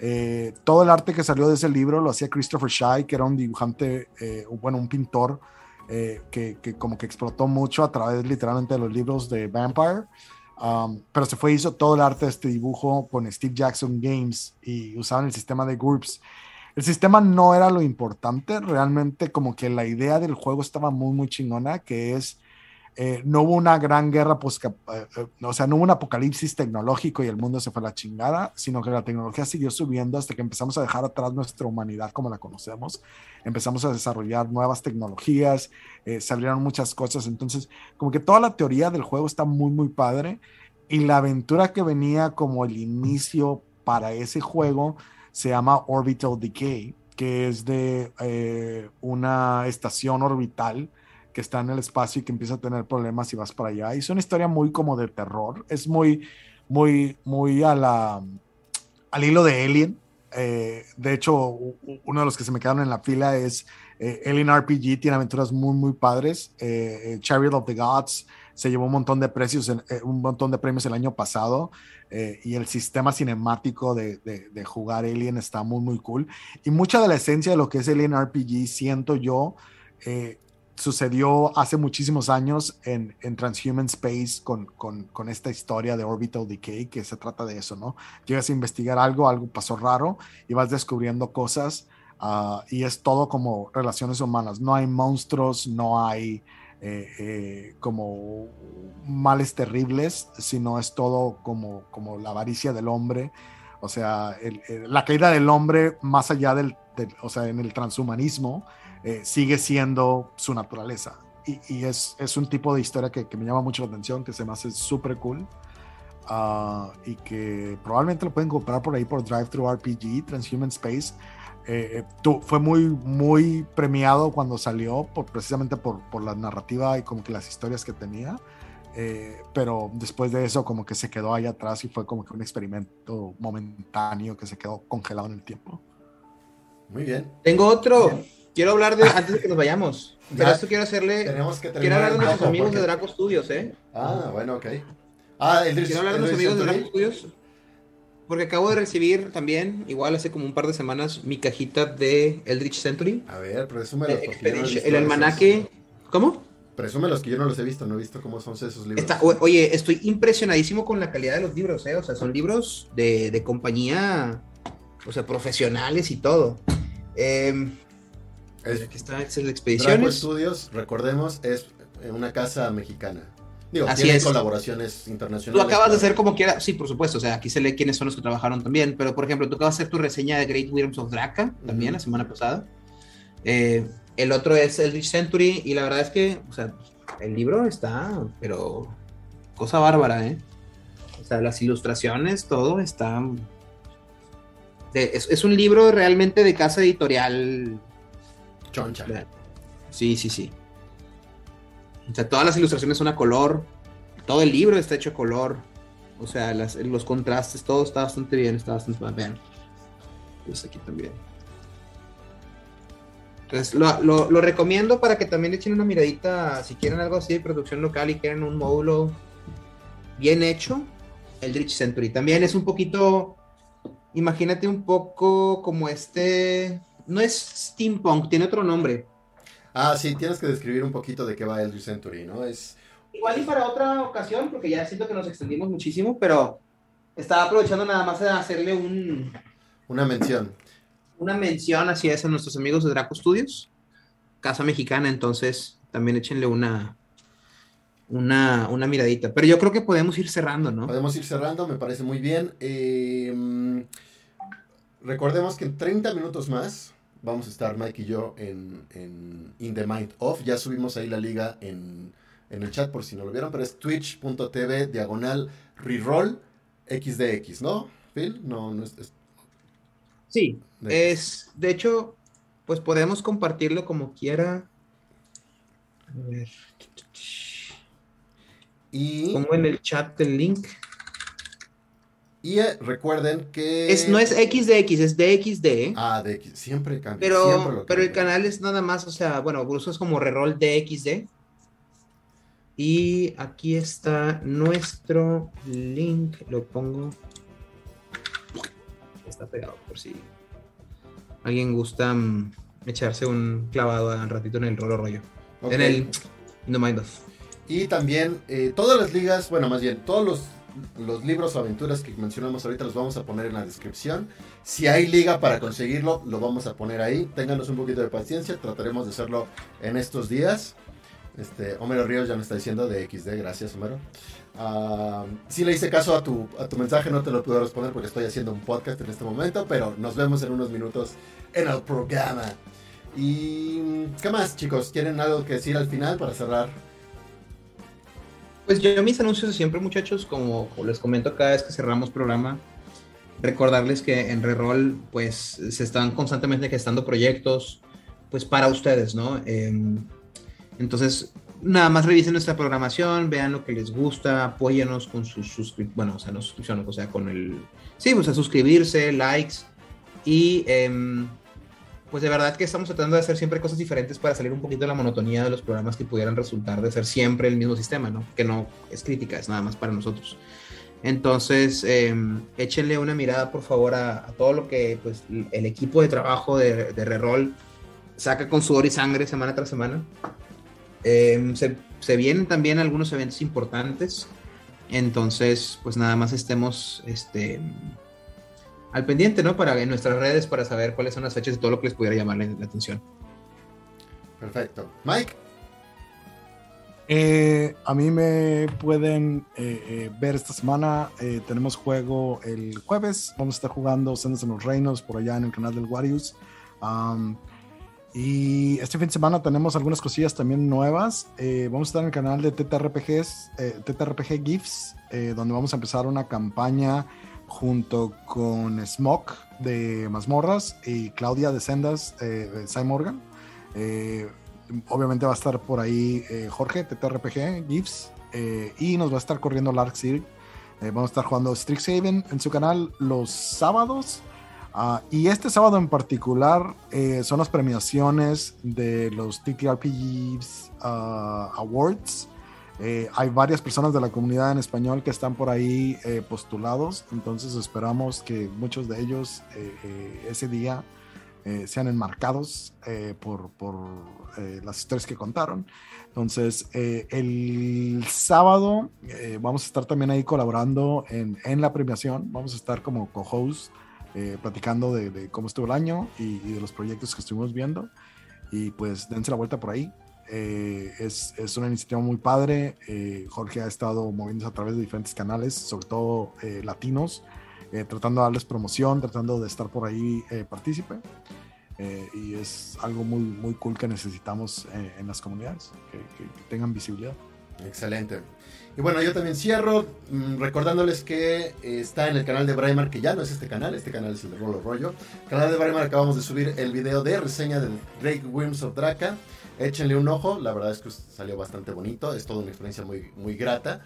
Eh, todo el arte que salió de ese libro lo hacía Christopher Shy, que era un dibujante, eh, bueno, un pintor eh, que, que como que explotó mucho a través literalmente de los libros de Vampire. Um, pero se fue, hizo todo el arte de este dibujo con Steve Jackson Games y usaban el sistema de groups. El sistema no era lo importante, realmente como que la idea del juego estaba muy, muy chingona, que es, eh, no hubo una gran guerra, pues, o sea, no hubo un apocalipsis tecnológico y el mundo se fue a la chingada, sino que la tecnología siguió subiendo hasta que empezamos a dejar atrás nuestra humanidad como la conocemos, empezamos a desarrollar nuevas tecnologías, eh, salieron muchas cosas, entonces como que toda la teoría del juego está muy, muy padre. Y la aventura que venía como el inicio para ese juego se llama Orbital Decay, que es de eh, una estación orbital que está en el espacio y que empieza a tener problemas si vas para allá. Y es una historia muy como de terror, es muy, muy, muy a la, al hilo de Alien. Eh, de hecho, uno de los que se me quedaron en la fila es eh, Alien RPG, tiene aventuras muy, muy padres. Eh, eh, Chariot of the Gods se llevó un montón de precios, un montón de premios el año pasado. y el sistema cinemático de, de- de jugar Alien está muy, muy cool. Y mucha de la esencia de lo que es Alien RPG, siento yo, sucedió hace muchísimos años en, en Transhuman Space con, con, esta historia de Orbital Decay, que se trata de eso, ¿no? Llegas a investigar algo, algo pasó raro y vas descubriendo cosas ah, y es todo como relaciones humanas. No hay monstruos, no hay eh, eh, como males terribles, sino es todo como, como la avaricia del hombre. O sea, la caída del hombre más allá del, del- o sea, en el transhumanismo, eh, sigue siendo su naturaleza. Y, y es, es un tipo de historia que, que me llama mucho la atención, que se me hace súper cool. ah, y que probablemente lo pueden comprar por ahí por Drive Thru RPG, Transhuman Space. Eh, eh, tu- fue muy, muy premiado cuando salió, por, precisamente por, por la narrativa y como que las historias que tenía. Eh, pero después de eso como que se quedó ahí atrás y fue como que un experimento momentáneo que se quedó congelado en el tiempo. Muy bien. Tengo otro. Quiero hablar de antes de que nos vayamos. Pero esto quiero hacerle. Tenemos que Quiero hablar de nuestros amigos de Draco Studios, ¿eh? Ah, bueno, ok. Ah, el Quiero hablar de nuestros amigos de Draco Studios. porque acabo de recibir también, igual hace como un par de semanas, mi cajita de Eldritch Century. A ver, yo no el almanaque. ¿Cómo? Presúmelos que yo no los he visto, no he visto cómo son esos libros. Está- o- oye, estoy impresionadísimo con la calidad de los libros, ¿eh? O sea, son libros de, de compañía, o sea, profesionales y todo. Eh, Es- aquí está Excel Draco Expediciones. Studios, recordemos, es una casa mexicana. Digo, Así tiene es. colaboraciones Tú internacionales. acabas de hacer como quiera, sí, por supuesto, o sea, aquí se lee quiénes son los que trabajaron también, pero por ejemplo, tú acabas de hacer tu reseña de Great Wyrms of Draka también la semana pasada. Eh, el otro es Eldritch Century y la verdad es que, o sea, el libro está, pero cosa bárbara, ¿eh? O sea, las ilustraciones, todo está... de- es, es un libro realmente de casa editorial. Choncha. Sí, sí, sí. O sea, todas las ilustraciones son a color. Todo el libro está hecho a color. O sea, los contrastes, todo está bastante bien. Está bastante bien. Pues aquí también. Entonces, lo, recomiendo para que también le echen una miradita. Si quieren algo así de producción local y quieren un módulo bien hecho, el Rich Century. También es un poquito. Imagínate un poco como este. No es steampunk, tiene otro nombre. Ah, sí, tienes que describir un poquito de qué va Eldritch Century, ¿no? Es Igual y para otra ocasión, porque ya siento que nos extendimos muchísimo, pero estaba aprovechando nada más de hacerle un, una mención. una mención así es a nuestros amigos de Draco Studios, Casa Mexicana, entonces también échenle una, una, una miradita. Pero yo creo que podemos ir cerrando, ¿no? Podemos ir cerrando, me parece muy bien. Eh, recordemos que en 30 minutos más vamos a estar Mike y yo en, en In the Mind Of. Ya subimos ahí la liga en, en el chat por si no lo vieron, pero es twitch.tv diagonal reroll xdx, ¿no? Phil, no, no es... es- Sí, de- es, de hecho, pues podemos compartirlo como quiera. A ver, y pongo en el chat el link. Y eh, recuerden que... Es, no es XDX, es DXD, ¿eh? Ah, de X, siempre cambia. siempre Pero, lo pero el canal es nada más, o sea, bueno, es como reroll DXD. Y aquí está nuestro link. Lo pongo. Está pegado por si alguien gusta mm, echarse un clavado a un ratito en el rollo. Ok. En el the Mind of. Y también eh, todas las ligas, bueno, más bien, todos los, los libros o aventuras que mencionamos ahorita los vamos a poner en la descripción. Si hay liga para conseguirlo, lo vamos a poner ahí. Ténganos un poquito de paciencia, trataremos de hacerlo en estos días. Este, Homero Ríos ya me está diciendo de XD, gracias Homero. Ah, sí le hice caso a tu, a tu mensaje, no te lo puedo responder porque estoy haciendo un podcast en este momento, pero nos vemos en unos minutos en el programa. Y, ¿qué más chicos? ¿Quieren algo que decir al final para cerrar? Pues yo mis anuncios siempre, muchachos, como les comento cada vez que cerramos programa, recordarles que en Reroll, pues, se están constantemente gestando proyectos, pues, para ustedes, ¿no? Em, entonces, nada más revisen nuestra programación, vean lo que les gusta, apóyenos con sus suscripciones, bueno, o sea, no suscripción, o sea, con el, sí, pues, a suscribirse, likes, y, em, pues, de verdad que estamos tratando de hacer siempre cosas diferentes para salir un poquito de la monotonía de los programas que pudieran resultar de ser siempre el mismo sistema, ¿no? Que no es crítica, es nada más para nosotros. Entonces, eh, échenle una mirada, por favor, a, todo lo que pues, el equipo de trabajo de, de Reroll saca con sudor y sangre semana tras semana. Eh, se, se vienen también algunos eventos importantes. Entonces, pues nada más estemos este, al pendiente, ¿no? Para en nuestras redes para saber cuáles son las fechas y todo lo que les pudiera llamar la, la atención. Perfecto. Mike. Eh, a mí me pueden eh, eh, ver esta semana. eh, tenemos juego el jueves. Vamos a estar jugando Sendas en los Reinos por allá en el canal del Warius. Um, y este fin de semana tenemos algunas cosillas también nuevas. Eh, vamos a estar en el canal de TTRPGs, eh, TTRPG GIFs, eh, donde vamos a empezar una campaña junto con Smoke de Mazmorras y Claudia de Sendas eh, de Cy Morgan. Eh, obviamente va a estar por ahí eh, Jorge, TTRPG, GIFs, eh, y nos va a estar corriendo Lark City. Vamos a estar jugando Strixhaven en su canal los sábados. Ah, y este sábado en particular son las premiaciones de los TTRPGs ah, Awards. Eh, hay varias personas de la comunidad en español que están por ahí eh, postulados, entonces esperamos que muchos de ellos eh, eh, ese día eh, sean enmarcados por, por las historias que contaron. Entonces, el sábado vamos a estar también ahí colaborando en, en la premiación, vamos a estar como co-host eh, platicando de, de cómo estuvo el año y, y de los proyectos que estuvimos viendo. Y pues dense la vuelta por ahí. Eh, es, es, una iniciativa muy padre. Eh, Jorge ha estado moviéndose a través de diferentes canales, sobre todo eh, latinos, eh, tratando de darles promoción, tratando de estar por ahí eh, partícipe. y es algo muy, muy cool que necesitamos en las comunidades, que, que, que tengan visibilidad. Excelente. Y bueno, yo también cierro mmm, recordándoles que eh, está en el canal de Braimar, que ya no es este canal, este canal es el de Rolo Rollo. Canal de Braimar acabamos de subir el video de reseña del Drake Worms of Draka. Échenle un ojo, la verdad es que salió bastante bonito, es toda una experiencia muy, muy grata.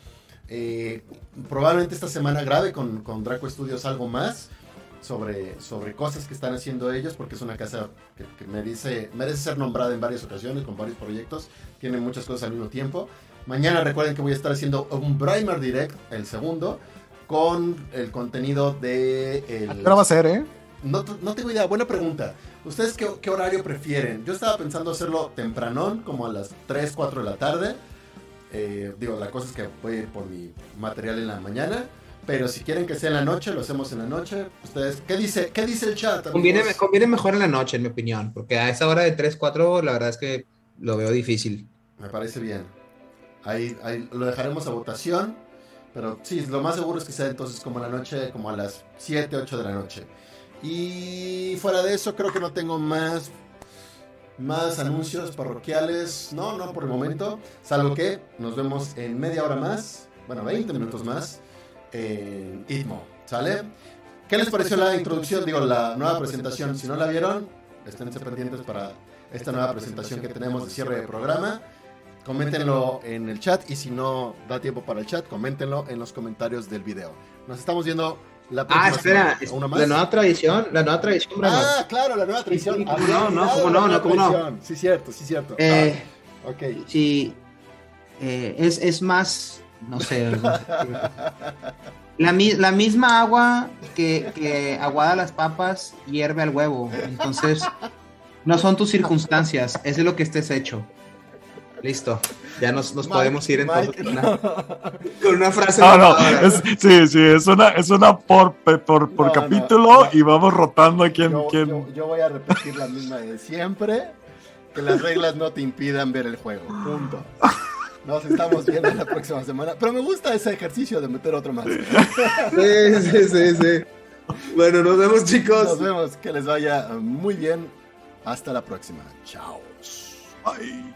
Eh, probablemente esta semana grabe con, con Draco Studios algo más sobre, sobre cosas que están haciendo ellos, porque es una casa que, que merece, merece ser nombrada en varias ocasiones, con varios proyectos, tiene muchas cosas al mismo tiempo. Mañana recuerden que voy a estar haciendo un Brimer Direct, el segundo, con el contenido de... El... ¿Qué va a ser, eh? No, no, tengo idea, buena pregunta. ¿Ustedes qué, qué, horario prefieren? Yo estaba pensando hacerlo tempranón, como a las 3, 4 de la tarde. Eh, digo, la cosa es que voy a ir por mi material en la mañana. Pero si quieren que sea en la noche, lo hacemos en la noche. Ustedes, ¿qué dice, qué dice el chat? Conviene, conviene mejor en la noche, en mi opinión. Porque a esa hora de 3, 4, la verdad es que lo veo difícil. Me parece bien. Ahí, ahí, lo dejaremos a votación. Pero sí, lo más seguro es que sea entonces como la noche, como a las 7, 8 de la noche. Y fuera de eso, creo que no tengo más, más anuncios parroquiales. No, no por el momento. Salvo que nos vemos en media hora más. Bueno, 20 minutos más. En ITMO. ¿Sale? ¿Qué les pareció la introducción? Digo, la nueva presentación. Si no la vieron, esténse pendientes para esta nueva presentación que tenemos de cierre de programa. Coméntenlo en el chat y si no da tiempo para el chat, coméntenlo en los comentarios del video. Nos estamos viendo la Ah, espera, semana. ¿Una la nueva tradición, la nueva tradición. Bravo. Ah, claro, la nueva tradición. Sí, ¿cómo no, no, cómo no, no, cómo no. Sí, cierto, sí, cierto. Eh, ah, ok. Sí, eh, es, es más, no sé. La, la, misma agua que, que aguada las papas hierve al huevo. Entonces, no son tus circunstancias, es de lo que estés hecho. Listo. Ya nos, nos Mike, podemos ir entonces Mike, con, una, con, una, frase. No, no, es, sí, sí, es una, es una por, por, por no, capítulo no, y vamos rotando a quién. Yo, quién... Yo, yo, voy a repetir la misma de siempre: que las reglas no te impidan ver el juego. Punto. Nos estamos viendo la próxima semana. Pero me gusta ese ejercicio de meter otro más. Sí, sí, sí, sí. Bueno, nos vemos, chicos. Nos vemos. Que les vaya muy bien. Hasta la próxima. Chao. Bye.